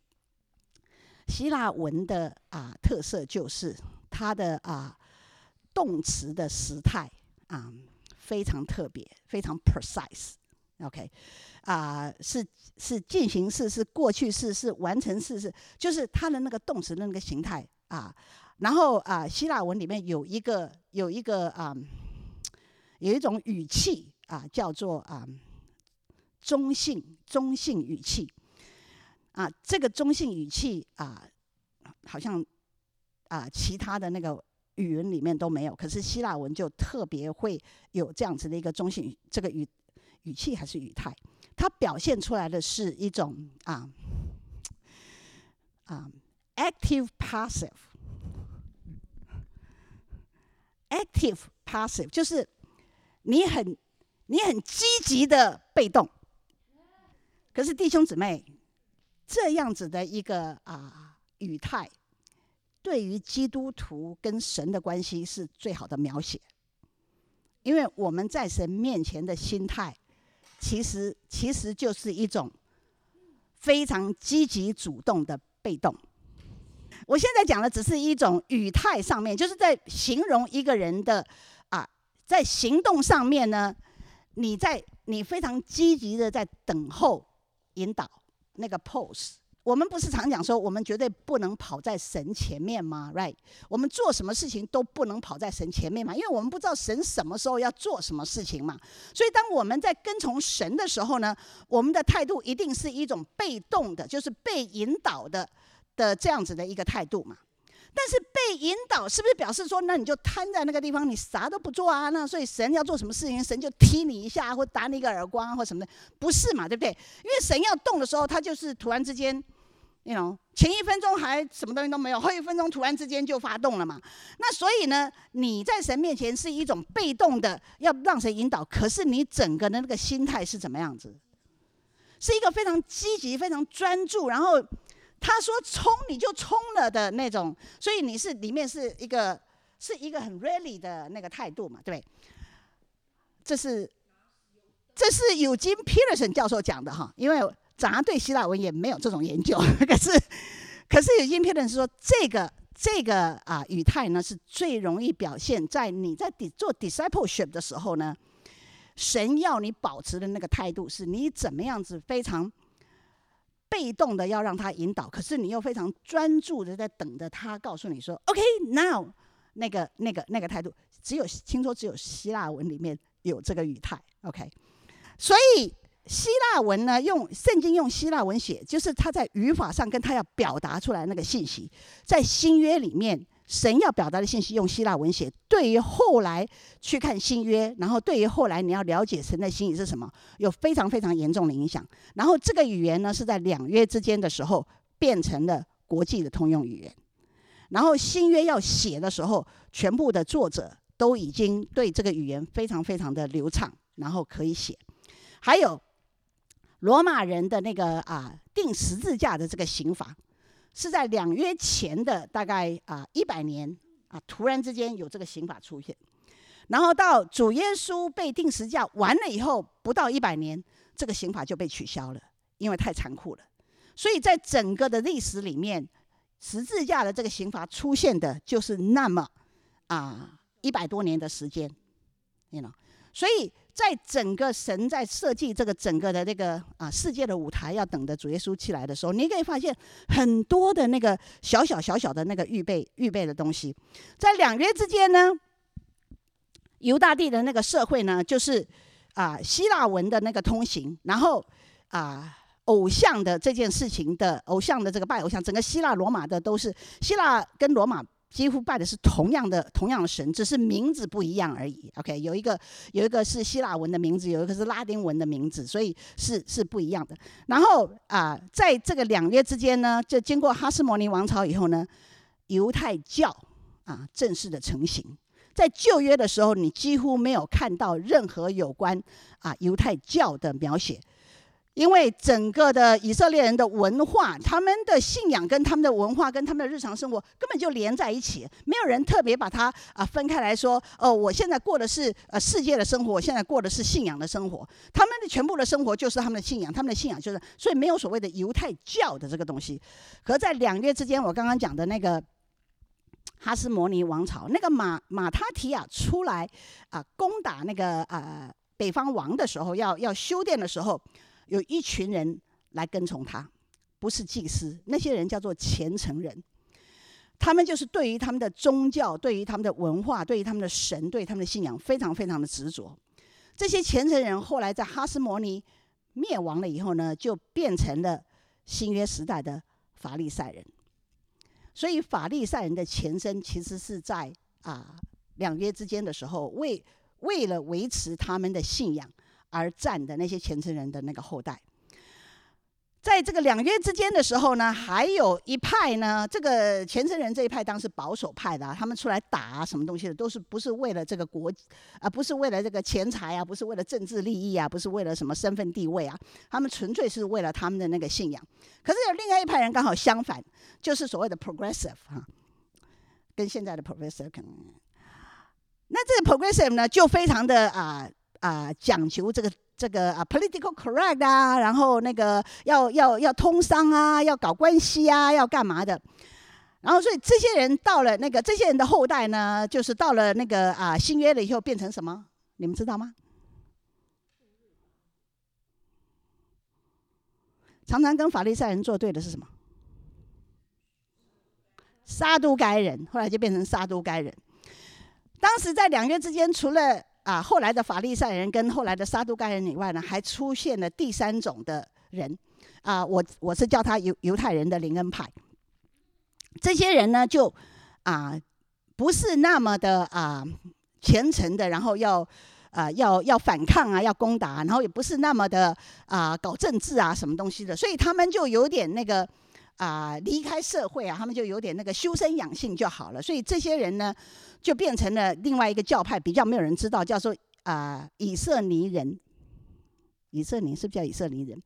希腊文的啊特色就是。它的啊动词的时态啊非常特别，非常 precise，OK，啊是是进行式，是过去式，是完成式，是就是它的那个动词的那个形态啊。然后啊，希腊文里面有一个有一个啊有一种语气啊，叫做啊中性中性语气。啊，这个中性语气啊好像。啊，其他的那个语文里面都没有，可是希腊文就特别会有这样子的一个中性，这个语语气还是语态，它表现出来的是一种啊啊 active passive，active passive 就是你很你很积极的被动，可是弟兄姊妹这样子的一个啊语态。对于基督徒跟神的关系是最好的描写，因为我们在神面前的心态，其实其实就是一种非常积极主动的被动。我现在讲的只是一种语态上面，就是在形容一个人的啊，在行动上面呢，你在你非常积极的在等候引导那个 pose。我们不是常讲说，我们绝对不能跑在神前面吗？Right？我们做什么事情都不能跑在神前面嘛，因为我们不知道神什么时候要做什么事情嘛。所以，当我们在跟从神的时候呢，我们的态度一定是一种被动的，就是被引导的的这样子的一个态度嘛。但是被引导是不是表示说，那你就瘫在那个地方，你啥都不做啊？那所以神要做什么事情，神就踢你一下，或打你一个耳光，或什么的，不是嘛？对不对？因为神要动的时候，他就是突然之间。you know，前一分钟还什么东西都没有，后一分钟突然之间就发动了嘛。那所以呢，你在神面前是一种被动的，要让神引导。可是你整个的那个心态是怎么样子？是一个非常积极、非常专注，然后他说冲你就冲了的那种。所以你是里面是一个是一个很 ready 的那个态度嘛，对？这是这是有金 Peterson 教授讲的哈，因为。早上对希腊文也没有这种研究，可是，可是有些评论是说，这个这个啊语态呢是最容易表现在你在做 discipleship 的时候呢，神要你保持的那个态度，是你怎么样子非常被动的要让他引导，可是你又非常专注的在等着他告诉你说，OK now 那个那个那个态度，只有听说只有希腊文里面有这个语态，OK，所以。希腊文呢，用圣经用希腊文写，就是他在语法上跟他要表达出来那个信息，在新约里面，神要表达的信息用希腊文写，对于后来去看新约，然后对于后来你要了解神的心意是什么，有非常非常严重的影响。然后这个语言呢，是在两约之间的时候变成了国际的通用语言。然后新约要写的时候，全部的作者都已经对这个语言非常非常的流畅，然后可以写。还有。罗马人的那个啊，钉十字架的这个刑罚，是在两约前的大概啊一百年啊，突然之间有这个刑法出现。然后到主耶稣被钉十字架完了以后，不到一百年，这个刑法就被取消了，因为太残酷了。所以在整个的历史里面，十字架的这个刑罚出现的就是那么啊一百多年的时间，you know，所以。在整个神在设计这个整个的那个啊世界的舞台，要等着主耶稣起来的时候，你可以发现很多的那个小小小小的那个预备预备的东西，在两约之间呢，犹大地的那个社会呢，就是啊希腊文的那个通行，然后啊偶像的这件事情的偶像的这个拜偶像，整个希腊罗马的都是希腊跟罗马。几乎拜的是同样的同样的神，只是名字不一样而已。OK，有一个有一个是希腊文的名字，有一个是拉丁文的名字，所以是是不一样的。然后啊，在这个两约之间呢，就经过哈斯摩尼王朝以后呢，犹太教啊正式的成型。在旧约的时候，你几乎没有看到任何有关啊犹太教的描写。因为整个的以色列人的文化，他们的信仰跟他们的文化跟他们的日常生活根本就连在一起，没有人特别把它啊分开来说。哦，我现在过的是呃世界的生活，我现在过的是信仰的生活。他们的全部的生活就是他们的信仰，他们的信仰就是，所以没有所谓的犹太教的这个东西。可在两月之间，我刚刚讲的那个哈斯摩尼王朝，那个马马他提亚出来啊攻打那个啊北方王的时候，要要修殿的时候。有一群人来跟从他，不是祭司，那些人叫做虔诚人。他们就是对于他们的宗教、对于他们的文化、对于他们的神、对他们的信仰，非常非常的执着。这些虔诚人后来在哈斯摩尼灭亡了以后呢，就变成了新约时代的法利赛人。所以法利赛人的前身其实是在啊两约之间的时候，为为了维持他们的信仰。而战的那些虔诚人的那个后代，在这个两约之间的时候呢，还有一派呢，这个虔诚人这一派当时保守派的，啊，他们出来打，什么东西的，都是不是为了这个国啊，不是为了这个钱财啊，不是为了政治利益啊，不是为了什么身份地位啊，他们纯粹是为了他们的那个信仰。可是有另外一派人刚好相反，就是所谓的 progressive 哈，跟现在的 progressive 可能，那这个 progressive 呢，就非常的啊。啊，讲求这个这个啊，political correct 啊，然后那个要要要通商啊，要搞关系啊，要干嘛的？然后所以这些人到了那个这些人的后代呢，就是到了那个啊新约了以后变成什么？你们知道吗？常常跟法利赛人作对的是什么？撒都该人，后来就变成撒都该人。当时在两约之间，除了啊，后来的法利赛人跟后来的撒都该人以外呢，还出现了第三种的人，啊，我我是叫他犹犹太人的灵恩派。这些人呢，就啊，不是那么的啊虔诚的，然后要啊要要反抗啊，要攻打，然后也不是那么的啊搞政治啊什么东西的，所以他们就有点那个。啊，离开社会啊，他们就有点那个修身养性就好了。所以这些人呢，就变成了另外一个教派，比较没有人知道，叫做啊以色尼人。以色尼是不是叫以色尼人？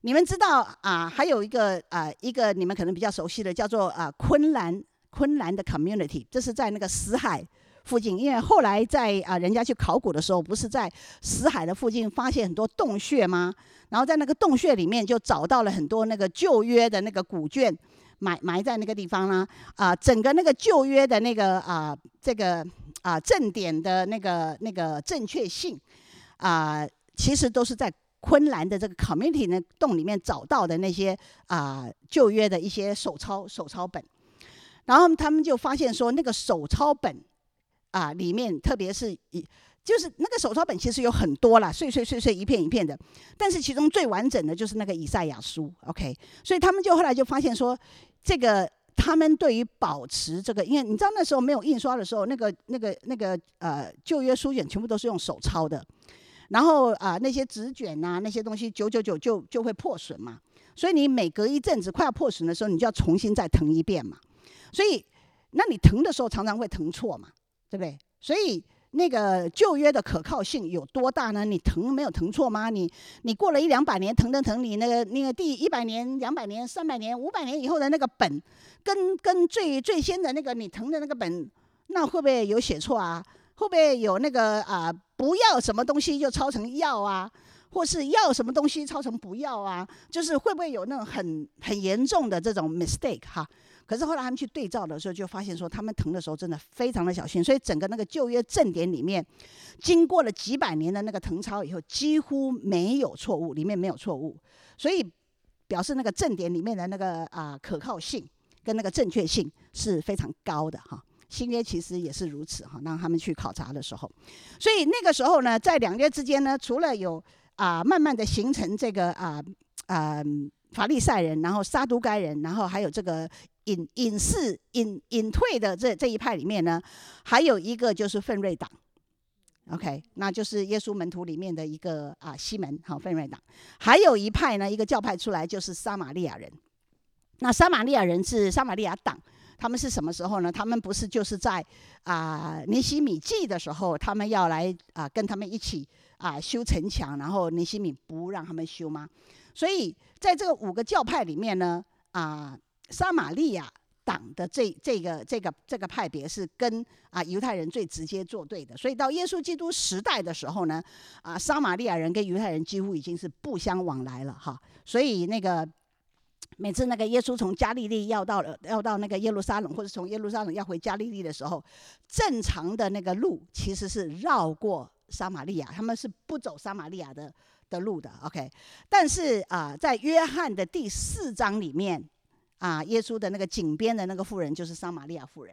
你们知道啊？还有一个啊，一个你们可能比较熟悉的，叫做啊昆兰昆兰的 community，这是在那个死海附近。因为后来在啊人家去考古的时候，不是在死海的附近发现很多洞穴吗？然后在那个洞穴里面就找到了很多那个旧约的那个古卷，埋埋在那个地方啦。啊，整个那个旧约的那个啊，这个啊正典的那个那个正确性啊，其实都是在昆兰的这个 community 的洞里面找到的那些啊旧约的一些手抄手抄本。然后他们就发现说，那个手抄本啊里面，特别是一。就是那个手抄本其实有很多啦，碎碎碎碎一片一片的，但是其中最完整的就是那个以赛亚书，OK，所以他们就后来就发现说，这个他们对于保持这个，因为你知道那时候没有印刷的时候，那个那个那个呃旧约书卷全部都是用手抄的，然后啊、那些纸卷呐、啊、那些东西久久久就就会破损嘛，所以你每隔一阵子快要破损的时候，你就要重新再誊一遍嘛，所以那你謄的时候常常会謄错嘛，对不对？所以。那个旧约的可靠性有多大呢？你謄没有謄错吗？你你过了一两百年謄的謄，你那个那个第一百年、两百年、三百年、五百年以后的那个本，跟跟最最先的那个你謄的那个本，那会不会有写错啊？会不会有那个啊，不要什么东西就抄成要啊，或是要什么东西抄成不要啊？就是会不会有那种很很严重的这种 mistake 哈？可是后来他们去对照的时候，就发现说他们疼的时候真的非常的小心，所以整个那个旧约正典里面，经过了几百年的那个誊抄以后，几乎没有错误，里面没有错误，所以表示那个正典里面的那个啊可靠性跟那个正确性是非常高的哈。新约其实也是如此哈，让他们去考察的时候，所以那个时候呢，在两约之间呢，除了有啊慢慢的形成这个啊啊法利赛人，然后撒都该人，然后还有这个。隐隐士隐隐退的这这一派里面呢，还有一个就是奋锐党，OK，那就是耶稣门徒里面的一个啊西门，好奋锐党。还有一派呢，一个教派出来就是撒玛利亚人。那撒玛利亚人是撒玛利亚党，他们是什么时候呢？他们不是就是在啊尼希米记的时候，他们要来啊跟他们一起啊修城墙，然后尼希米不让他们修吗？所以在这个五个教派里面呢，啊。撒玛利亚党的这这个这个这个派别是跟啊犹太人最直接作对的，所以到耶稣基督时代的时候呢，啊撒玛利亚人跟犹太人几乎已经是不相往来了哈。所以那个每次那个耶稣从加利利要到了要到那个耶路撒冷，或者从耶路撒冷要回加利利的时候，正常的那个路其实是绕过撒玛利亚，他们是不走撒玛利亚的的路的。OK，但是啊，在约翰的第四章里面。啊，耶稣的那个井边的那个妇人就是撒玛利亚妇人，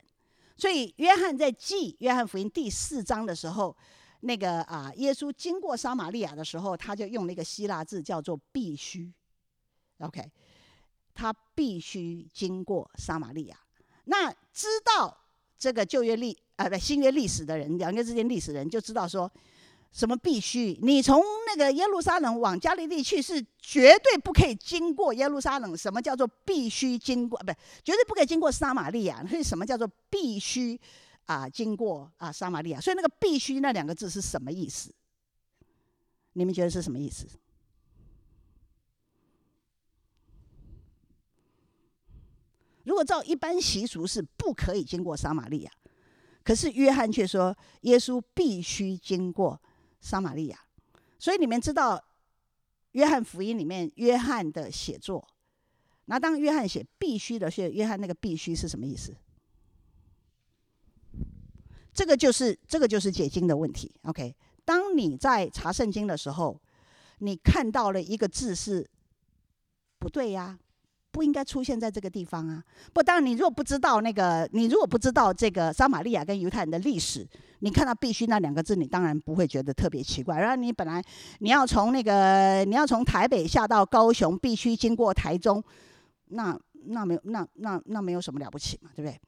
所以约翰在记约翰福音第四章的时候，那个啊，耶稣经过撒玛利亚的时候，他就用了一个希腊字叫做“必须 ”，OK，他必须经过撒玛利亚。那知道这个旧约历啊不新约历史的人，两约之间历史的人就知道说。什么必须？你从那个耶路撒冷往加利利去是绝对不可以经过耶路撒冷。什么叫做必须经过？啊不，绝对不可以经过撒玛利亚。所以什么叫做必须啊？经过啊撒玛利亚。所以那个必须那两个字是什么意思？你们觉得是什么意思？如果照一般习俗是不可以经过撒玛利亚，可是约翰却说耶稣必须经过。撒玛利亚，所以你们知道，约翰福音里面约翰的写作，那当约翰写必须的是约翰那个必须是什么意思？这个就是这个就是解经的问题。OK，当你在查圣经的时候，你看到了一个字是不对呀。不应该出现在这个地方啊！不，当然，你如果不知道那个，你如果不知道这个撒玛利亚跟犹太人的历史，你看到“必须”那两个字，你当然不会觉得特别奇怪。然后你本来你要从那个你要从台北下到高雄，必须经过台中，那那没有那那那没有什么了不起嘛，对不对？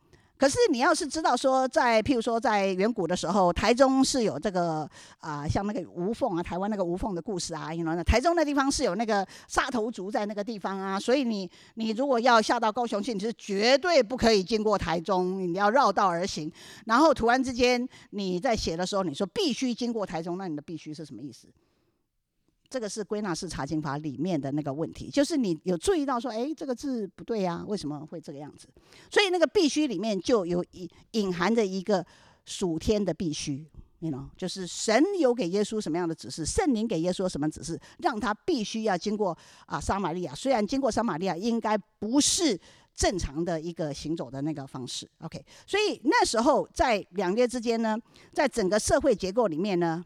可是你要是知道说，在譬如说在远古的时候，台中是有这个啊，像那个吴凤啊，台湾那个吴凤的故事啊，因为呢，台中那地方是有那个沙头族在那个地方啊，所以你你如果要下到高雄去，你是绝对不可以经过台中，你要绕道而行。然后突然之间你在写的时候，你说必须经过台中，那你的必须是什么意思？这个是归纳式查经法里面的那个问题，就是你有注意到说，哎，这个字不对呀，为什么会这个样子？所以那个必须里面就有隐隐含着一个属天的必须，你 you know，就是神有给耶稣什么样的指示，圣灵给耶稣什么指示，让他必须要经过啊撒玛利亚。虽然经过撒玛利亚应该不是正常的一个行走的那个方式，OK。所以那时候在两约之间呢，在整个社会结构里面呢。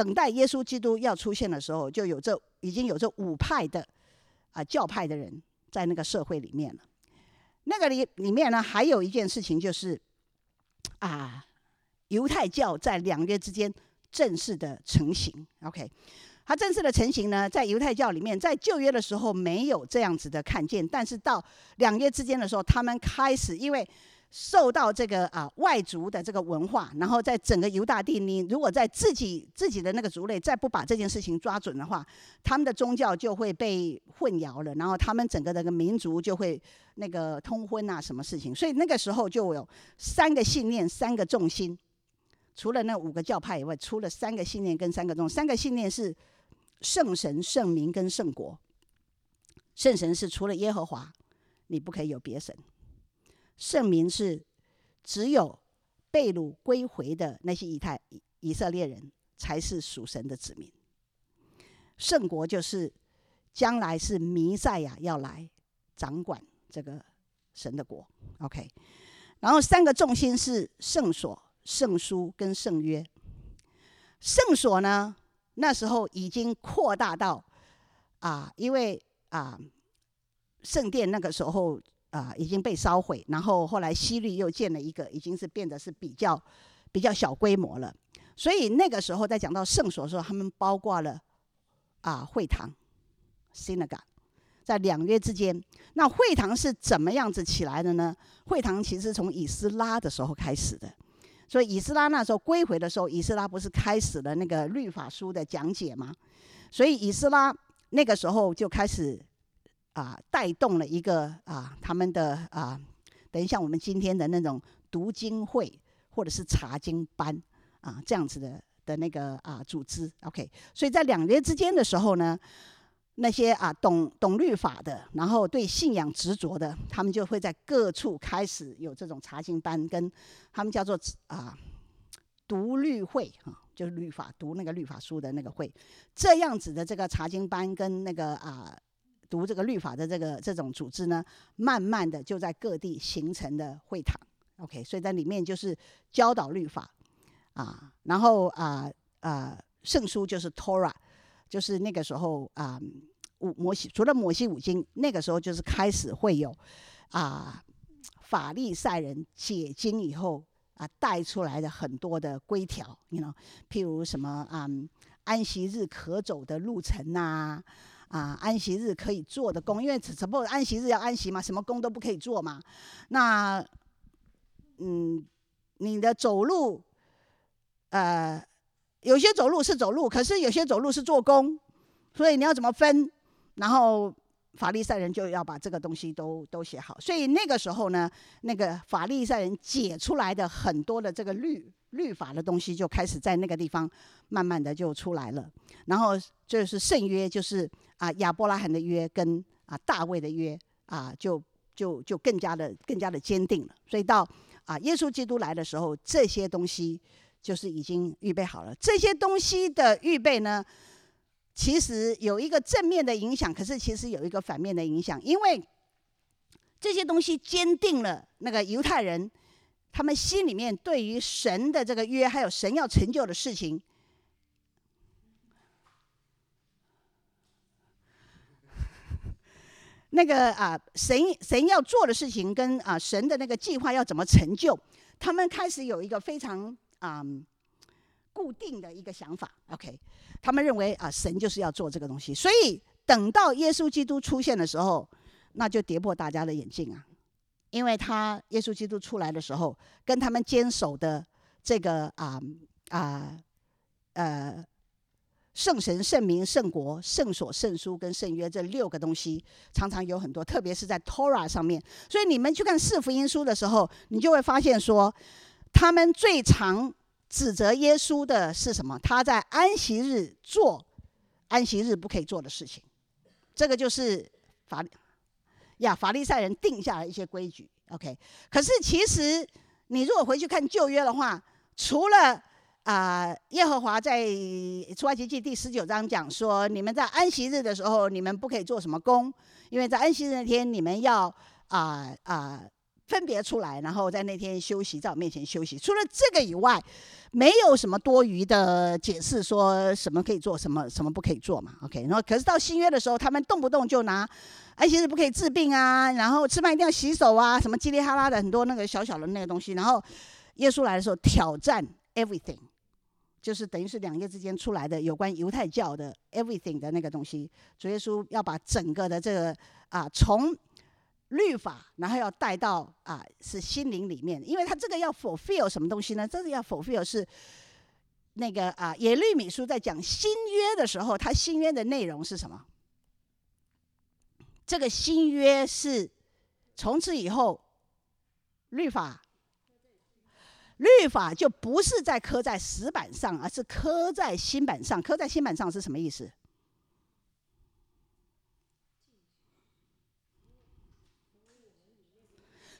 等待耶稣基督要出现的时候，就有这已经有这五派的啊教派的人在那个社会里面了。那个里里面呢，还有一件事情就是啊，犹太教在两约之间正式的成型。OK，它正式的成型呢，在犹太教里面，在旧约的时候没有这样子的看见，但是到两约之间的时候，他们开始因为。受到这个啊外族的这个文化，然后在整个犹大地，你如果在自己自己的那个族类再不把这件事情抓准的话，他们的宗教就会被混淆了，然后他们整个那个民族就会那个通婚啊什么事情，所以那个时候就有三个信念、三个重心，除了那五个教派以外，出了三个信念跟三个重，三个信念是圣神、圣民跟圣国。圣神是除了耶和华，你不可以有别神。圣民是只有被掳归回的那些以太以色列人，才是属神的子民。圣国就是将来是弥赛亚要来掌管这个神的国。OK，然后三个重心是圣所、圣书跟圣约。圣所呢，那时候已经扩大到啊，因为啊，圣殿那个时候啊已经被烧毁，然后后来西律又建了一个，已经是变得是比较比较小规模了。所以那个时候在讲到圣所的时候，他们包括了啊会堂 （synagogue） 在两约之间。那会堂是怎么样子起来的呢？会堂其实从以斯拉的时候开始的。所以以斯拉那时候归回的时候，以斯拉不是开始了那个律法书的讲解吗？所以以斯拉那个时候就开始啊带动了一个啊他们的啊，等于像我们今天的那种读经会或者是查经班啊这样子的的那个啊组织。OK，所以在两约之间的时候呢。那些啊懂懂律法的，然后对信仰执着的，他们就会在各处开始有这种查经班，跟他们叫做啊读律会啊，就是律法读那个律法书的那个会，这样子的这个查经班跟那个啊读这个律法的这个这种组织呢，慢慢的就在各地形成的会堂。OK，所以在里面就是教导律法啊，然后啊啊圣书就是 Torah，就是那个时候啊。五摩西除了摩西五经，那个时候就是开始会有啊法利赛人解经以后啊带出来的很多的规条，你 you know 譬如什么啊安息日可走的路程呐，啊安息日可以做的工，因为只不过安息日要安息嘛，什么工都不可以做嘛。那嗯，你的走路呃有些走路是走路，可是有些走路是做工，所以你要怎么分？然后法利赛人就要把这个东西都都写好，所以那个时候呢，那个法利赛人解出来的很多的这个律律法的东西，就开始在那个地方慢慢的就出来了。然后就是圣约，就是啊亚伯拉罕的约跟啊大卫的约啊，就就就更加的更加的坚定了。所以到啊耶稣基督来的时候，这些东西就是已经预备好了。这些东西的预备呢，其实有一个正面的影响，可是其实有一个反面的影响，因为这些东西坚定了那个犹太人他们心里面对于神的这个约，还有神要成就的事情，那个啊，神神要做的事情跟啊神的那个计划要怎么成就，他们开始有一个非常啊固定的一个想法。OK。他们认为啊，神就是要做这个东西，所以等到耶稣基督出现的时候，那就跌破大家的眼镜啊，因为他耶稣基督出来的时候，跟他们坚守的这个啊啊呃圣神、圣名、圣国、圣所、圣书跟圣约这六个东西，常常有很多，特别是在 Torah 上面。所以你们去看四福音书的时候，你就会发现说，他们最常。指责耶稣的是什么？他在安息日做安息日不可以做的事情，这个就是法呀法利赛人定下了一些规矩。OK，可是其实你如果回去看旧约的话，除了啊、耶和华在出埃及记第十九章讲说，你们在安息日的时候，你们不可以做什么工，因为在安息日那天你们要啊啊。分别出来，然后在那天休息，在我面前休息。除了这个以外，没有什么多余的解释，说什么可以做，什么什么不可以做嘛。OK，然后可是到新约的时候，他们动不动就拿安息日不可以治病啊，然后吃饭一定要洗手啊，什么叽里哈啦的很多那个小小的那个东西。然后耶稣来的时候挑战 everything，就是等于是两页之间出来的有关犹太教的 everything 的那个东西。主耶稣要把整个的这个啊从。律法，然后要带到啊，是心灵里面，因为他这个要 fulfill 什么东西呢？这个要 fulfill 是那个啊，耶律米书在讲新约的时候，他新约的内容是什么？这个新约是从此以后，律法，律法就不是在刻在石板上，而是刻在心板上。刻在心板上是什么意思？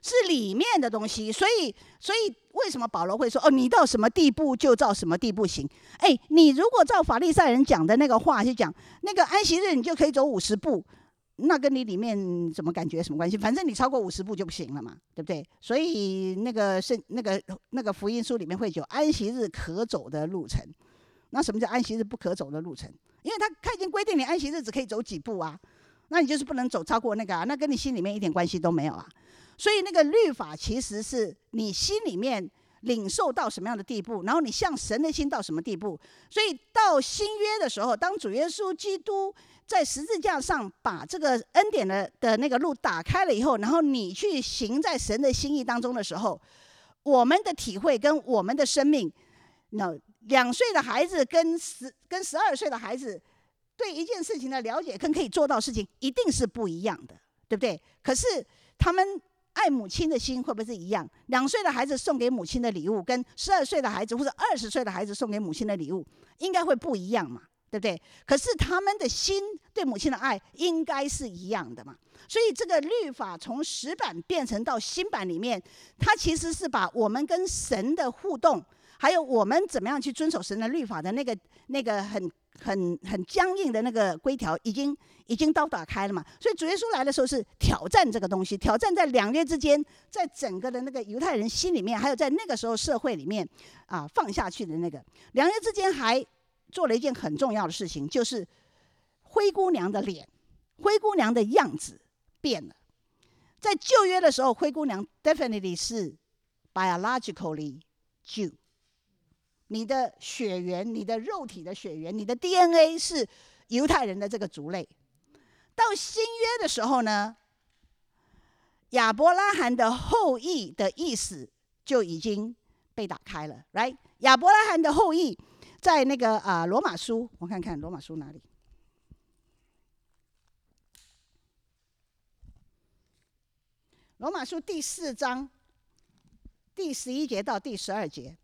是里面的东西。所以，所以为什么保罗会说：“哦，你到什么地步就照什么地步行？”哎，你如果照法利赛人讲的那个话去讲，那个安息日你就可以走五十步。那跟你里面怎么感觉什么关系？反正你超过五十步就不行了嘛，对不对？所以那个圣那个那个福音书里面会有安息日可走的路程。那什么叫安息日不可走的路程？因为他他已经规定你安息日只可以走几步啊，那你就是不能走超过那个啊，那跟你心里面一点关系都没有啊。所以那个律法其实是你心里面领受到什么样的地步，然后你向神的心到什么地步。所以到新约的时候，当主耶稣基督。在十字架上把这个恩典的的那个路打开了以后，然后你去行在神的心意当中的时候，我们的体会跟我们的生命，那两岁的孩子跟十跟十二岁的孩子对一件事情的了解跟可以做到事情一定是不一样的，对不对？可是他们爱母亲的心会不会是一样？两岁的孩子送给母亲的礼物，跟十二岁的孩子或者二十岁的孩子送给母亲的礼物，应该会不一样嘛？对不对？可是他们的心对母亲的爱应该是一样的嘛。所以这个律法从石板变成到新版里面，它其实是把我们跟神的互动，还有我们怎么样去遵守神的律法的那个那个很很很僵硬的那个规条，已经已经都打开了嘛。所以主耶稣来的时候是挑战这个东西，挑战在两约之间，在整个的那个犹太人心里面，还有在那个时候社会里面啊放下去的那个两约之间还。做了一件很重要的事情，就是灰姑娘的脸、灰姑娘的样子变了。在旧约的时候，灰姑娘 definitely 是 biologically Jew，你的血缘、你的肉体的血缘、你的 DNA 是犹太人的这个族类。到新约的时候呢，亚伯拉罕的后裔的意思就已经被打开了，right？亚伯拉罕的后裔。在那个啊，罗马书，我看看罗马书哪里？罗马书第四章第十一节到第十二节，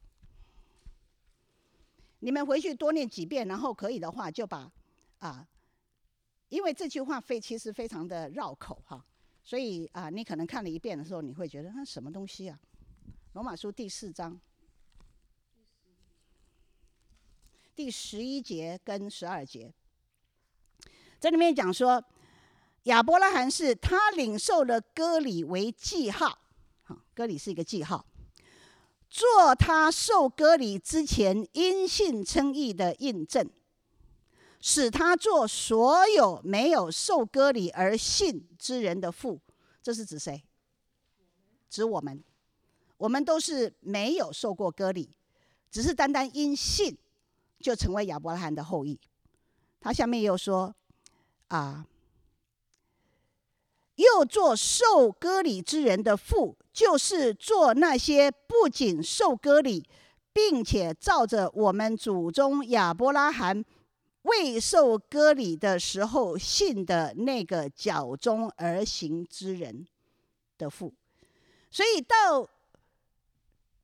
你们回去多念几遍，然后可以的话就把啊，因为这句话非其实非常的绕口哈，所以啊，你可能看了一遍的时候，你会觉得那什么东西啊？罗马书第四章。第十一节跟十二节，这里面讲说，亚伯拉罕是他领受了割礼为记号，好，割礼是一个记号，做他受割礼之前因信称义的印证，使他做所有没有受割礼而信之人的父。这是指谁？指我们，我们都是没有受过割礼，只是单单因信。就成为亚伯拉罕的后裔。他下面又说：“啊，又做受割礼之人的父，就是做那些不仅受割礼，并且照着我们祖宗亚伯拉罕未受割礼的时候信的那个脚中而行之人的父。所以到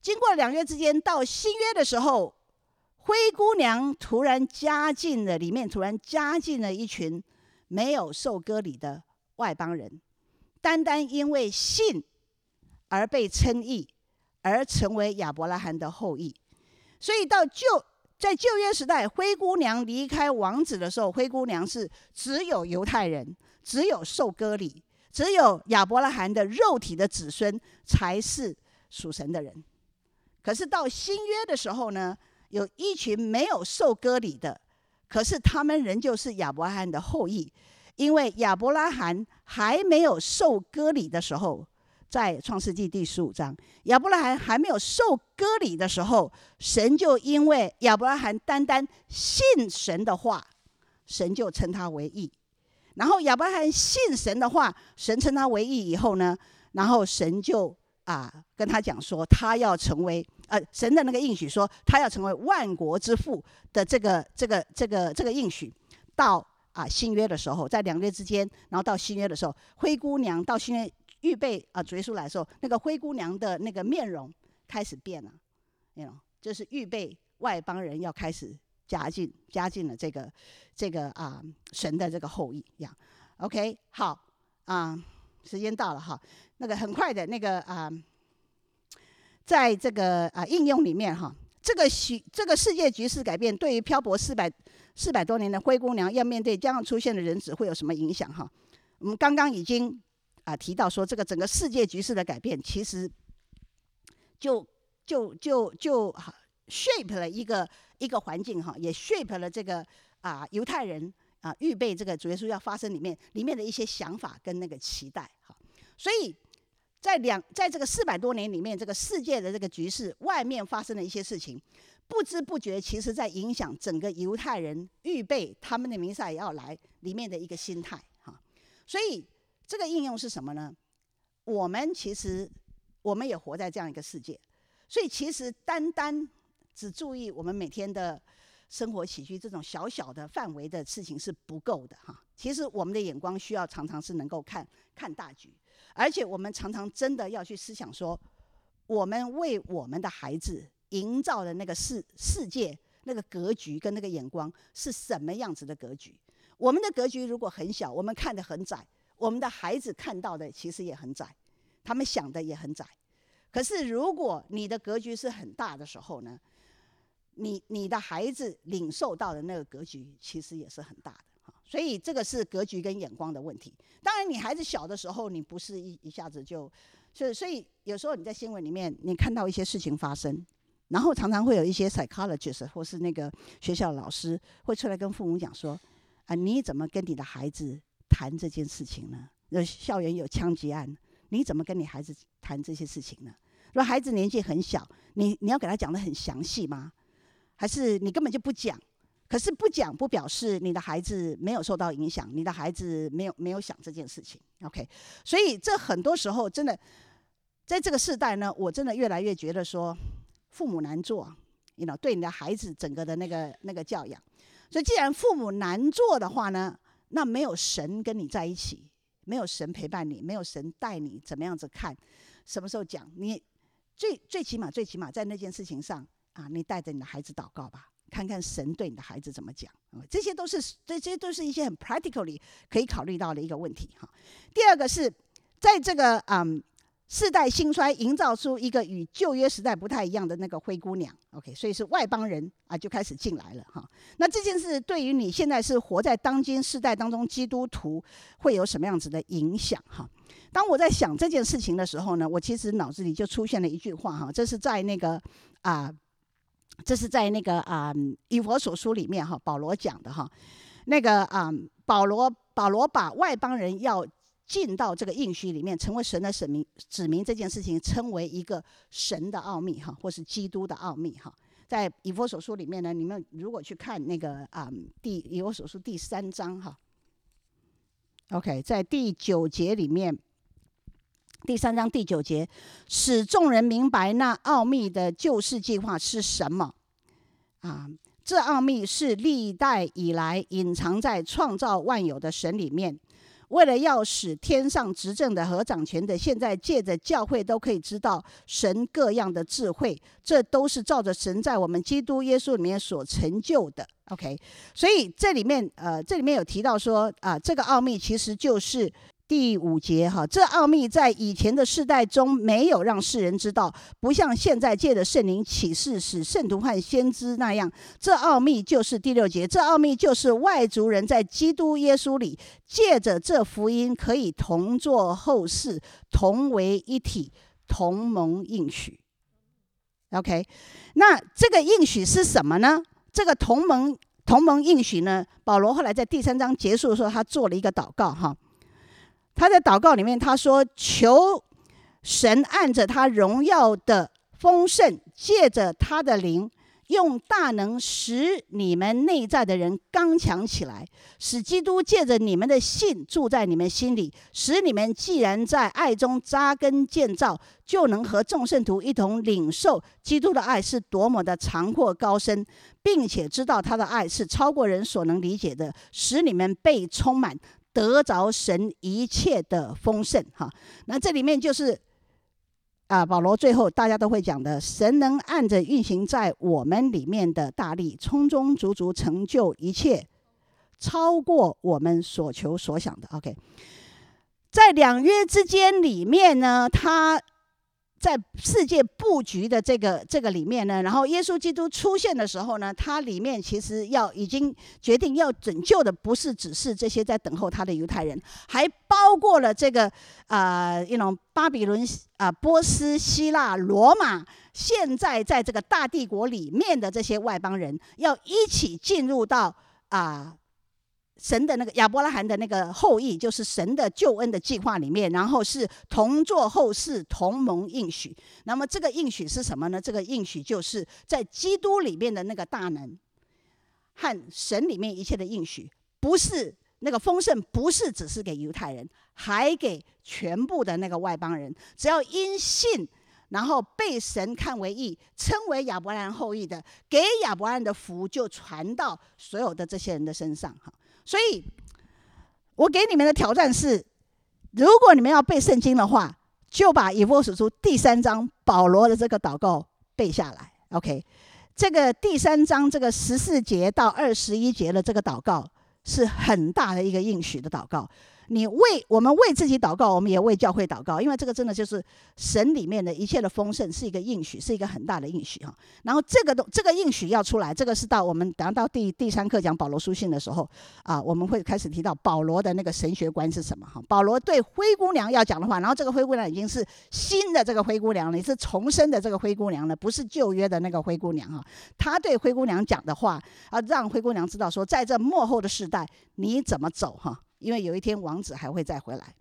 经过两约之间，到新约的时候。”灰姑娘突然加进了里面，突然加进了一群没有受割礼的外邦人，单单因为信而被称义，而成为亚伯拉罕的后裔。所以到旧在旧约时代，灰姑娘离开王子的时候，灰姑娘是只有犹太人，只有受割礼，只有亚伯拉罕的肉体的子孙才是属神的人。可是到新约的时候呢？有一群没有受割礼的，可是他们仍旧是亚伯拉罕的后裔，因为亚伯拉罕还没有受割礼的时候，在创世纪第十五章，亚伯拉罕还没有受割礼的时候，神就因为亚伯拉罕单单信神的话，神就称他为义。然后亚伯拉罕信神的话，神称他为义以后呢，然后神就。啊，跟他讲说，他要成为呃神的那个应许，说他要成为万国之父的这个这个这个这个应许，到啊新约的时候，在两约之间，然后到新约的时候，灰姑娘到新约预备啊主耶稣来的时候，那个灰姑娘的那个面容开始变了，你知道，就是预备外邦人要开始加进加进了这个这个啊神的这个后裔一样。OK，好啊。时间到了哈，那个很快的那个啊，在这个啊应用里面哈，这个许这个世界局势改变，对于漂泊四百四百多年的灰姑娘，要面对将要出现的人子会有什么影响哈？我们刚刚已经啊提到说，这个整个世界局势的改变，其实就就就就 shape 了一个一个环境哈，也 shape 了这个啊犹太人。啊，预备这个主耶稣要发生里面里面的一些想法跟那个期待，哈，所以在两在这个四百多年里面，这个世界的这个局势，外面发生的一些事情，不知不觉，其实在影响整个犹太人预备他们的弥赛亚要来里面的一个心态，哈，所以这个应用是什么呢？我们其实我们也活在这样一个世界，所以其实单单只注意我们每天的。生活起居这种小小的范围的事情是不够的哈。其实我们的眼光需要常常是能够看看大局，而且我们常常真的要去思想说，我们为我们的孩子营造的那个世世界那个格局跟那个眼光是什么样子的格局。我们的格局如果很小，我们看得很窄，我们的孩子看到的其实也很窄，他们想的也很窄。可是如果你的格局是很大的时候呢？你你的孩子领受到的那个格局，其实也是很大的，所以这个是格局跟眼光的问题。当然，你孩子小的时候，你不是一一下子就，所以所以有时候你在新闻里面，你看到一些事情发生，然后常常会有一些 psychologist 或是那个学校老师会出来跟父母讲说，啊，你怎么跟你的孩子谈这件事情呢？那校园有枪击案，你怎么跟你孩子谈这些事情呢？如果孩子年纪很小，你你要给他讲得很详细吗？还是你根本就不讲，可是不讲不表示你的孩子没有受到影响，你的孩子没有没有想这件事情。OK，所以这很多时候真的在这个世代呢，我真的越来越觉得说父母难做，你知道，对你的孩子整个的那个那个教养。所以既然父母难做的话呢，那没有神跟你在一起，没有神陪伴你，没有神带你怎么样子看，什么时候讲，你最最起码最起码在那件事情上。啊，你带着你的孩子祷告吧，看看神对你的孩子怎么讲。这些都是这些都是一些很 practically 可以考虑到的一个问题哈。第二个是在这个嗯世代兴衰，营造出一个与旧约时代不太一样的那个灰姑娘。OK，所以是外邦人啊就开始进来了哈。那这件事对于你现在是活在当今世代当中基督徒会有什么样子的影响哈？当我在想这件事情的时候呢，我其实脑子里就出现了一句话哈，这是在那个啊。这是在那个啊《以弗所书》里面哈，保罗讲的哈。那个啊，保罗保罗把外邦人要进到这个应许里面，成为神的神明指明这件事情，称为一个神的奥秘哈，或是基督的奥秘哈。在《以弗所书》里面呢，你们如果去看那个啊，第《以弗所书》第三章哈，OK，在第九节里面。第三章第九节，使众人明白那奥秘的救世计划是什么？啊，这奥秘是历代以来隐藏在创造万有的神里面，为了要使天上执政的和掌权的，现在借着教会都可以知道神各样的智慧，这都是照着神在我们基督耶稣里面所成就的。OK，所以这里面呃，这里面有提到说啊，这个奥秘其实就是。第五节哈，这奥秘在以前的世代中没有让世人知道，不像现在借着圣灵启示使圣徒和先知那样。这奥秘就是第六节，这奥秘就是外族人在基督耶稣里借着这福音可以同作后嗣，同为一体，同盟应许。OK，那这个应许是什么呢？这个同盟同盟应许呢？保罗后来在第三章结束的时候，他做了一个祷告哈。他在祷告里面，他说：“求神按着他荣耀的丰盛，借着他的灵，用大能使你们内在的人刚强起来，使基督借着你们的信住在你们心里，使你们既然在爱中扎根建造，就能和众圣徒一同领受基督的爱是多么的长阔高深，并且知道他的爱是超过人所能理解的，使你们被充满。”得着神一切的丰盛，哈，那这里面就是啊，保罗最后大家都会讲的，神能按着运行在我们里面的大力，充充足足成就一切，超过我们所求所想的。OK，在两约之间里面呢，他。在世界布局的这个这个里面呢，然后耶稣基督出现的时候呢，他里面其实要已经决定要拯救的，不是只是这些在等候他的犹太人，还包括了这个啊一种巴比伦啊、波斯、希腊、罗马，现在在这个大帝国里面的这些外邦人，要一起进入到啊。神的那个亚伯拉罕的那个后裔，就是神的救恩的计划里面，然后是同作后世同盟应许。那么这个应许是什么呢？这个应许就是在基督里面的那个大能和神里面一切的应许，不是那个丰盛，不是只是给犹太人，还给全部的那个外邦人。只要因信，然后被神看为义，称为亚伯拉罕后裔的，给亚伯拉罕的福就传到所有的这些人的身上，哈。所以，我给你们的挑战是：如果你们要背圣经的话，就把以弗所书第三章保罗的这个祷告背下来。OK，这个第三章这个十四节到二十一节的这个祷告，是很大的一个应许的祷告。你为我们为自己祷告，我们也为教会祷告，因为这个真的就是神里面的一切的丰盛，是一个应许，是一个很大的应许哈。然后这个都这个应许要出来，这个是到我们等到第第三课讲保罗书信的时候啊，我们会开始提到保罗的那个神学观是什么哈。保罗对灰姑娘要讲的话，然后这个灰姑娘已经是新的这个灰姑娘了，也是重生的这个灰姑娘了，不是旧约的那个灰姑娘哈。他对灰姑娘讲的话啊，让灰姑娘知道说，在这末后的世代你怎么走哈。因为有一天王子还会再回来，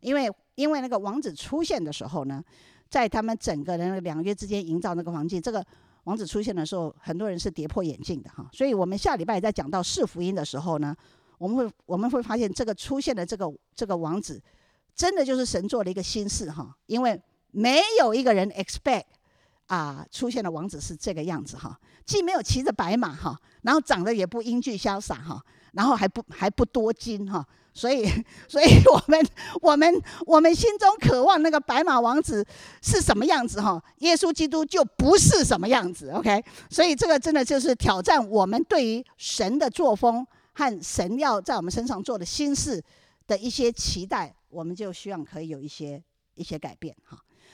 因为因为那个王子出现的时候呢，在他们整个人两月之间营造那个环境，这个王子出现的时候，很多人是跌破眼镜的哈。所以我们下礼拜在讲到四福音的时候呢，我们会我们会发现这个出现的这个这个王子，真的就是神做了一个心事哈，因为没有一个人 expect 啊出现的王子是这个样子哈，既没有骑着白马哈，然后长得也不英俊潇洒哈，然后还不还不多金哈。所以，所以我们我们我们心中渴望那个白马王子是什么样子哈？耶稣基督就不是什么样子，OK？所以这个真的就是挑战我们对于神的作风和神要在我们身上做的心事的一些期待，我们就希望可以有一些一些改变哈。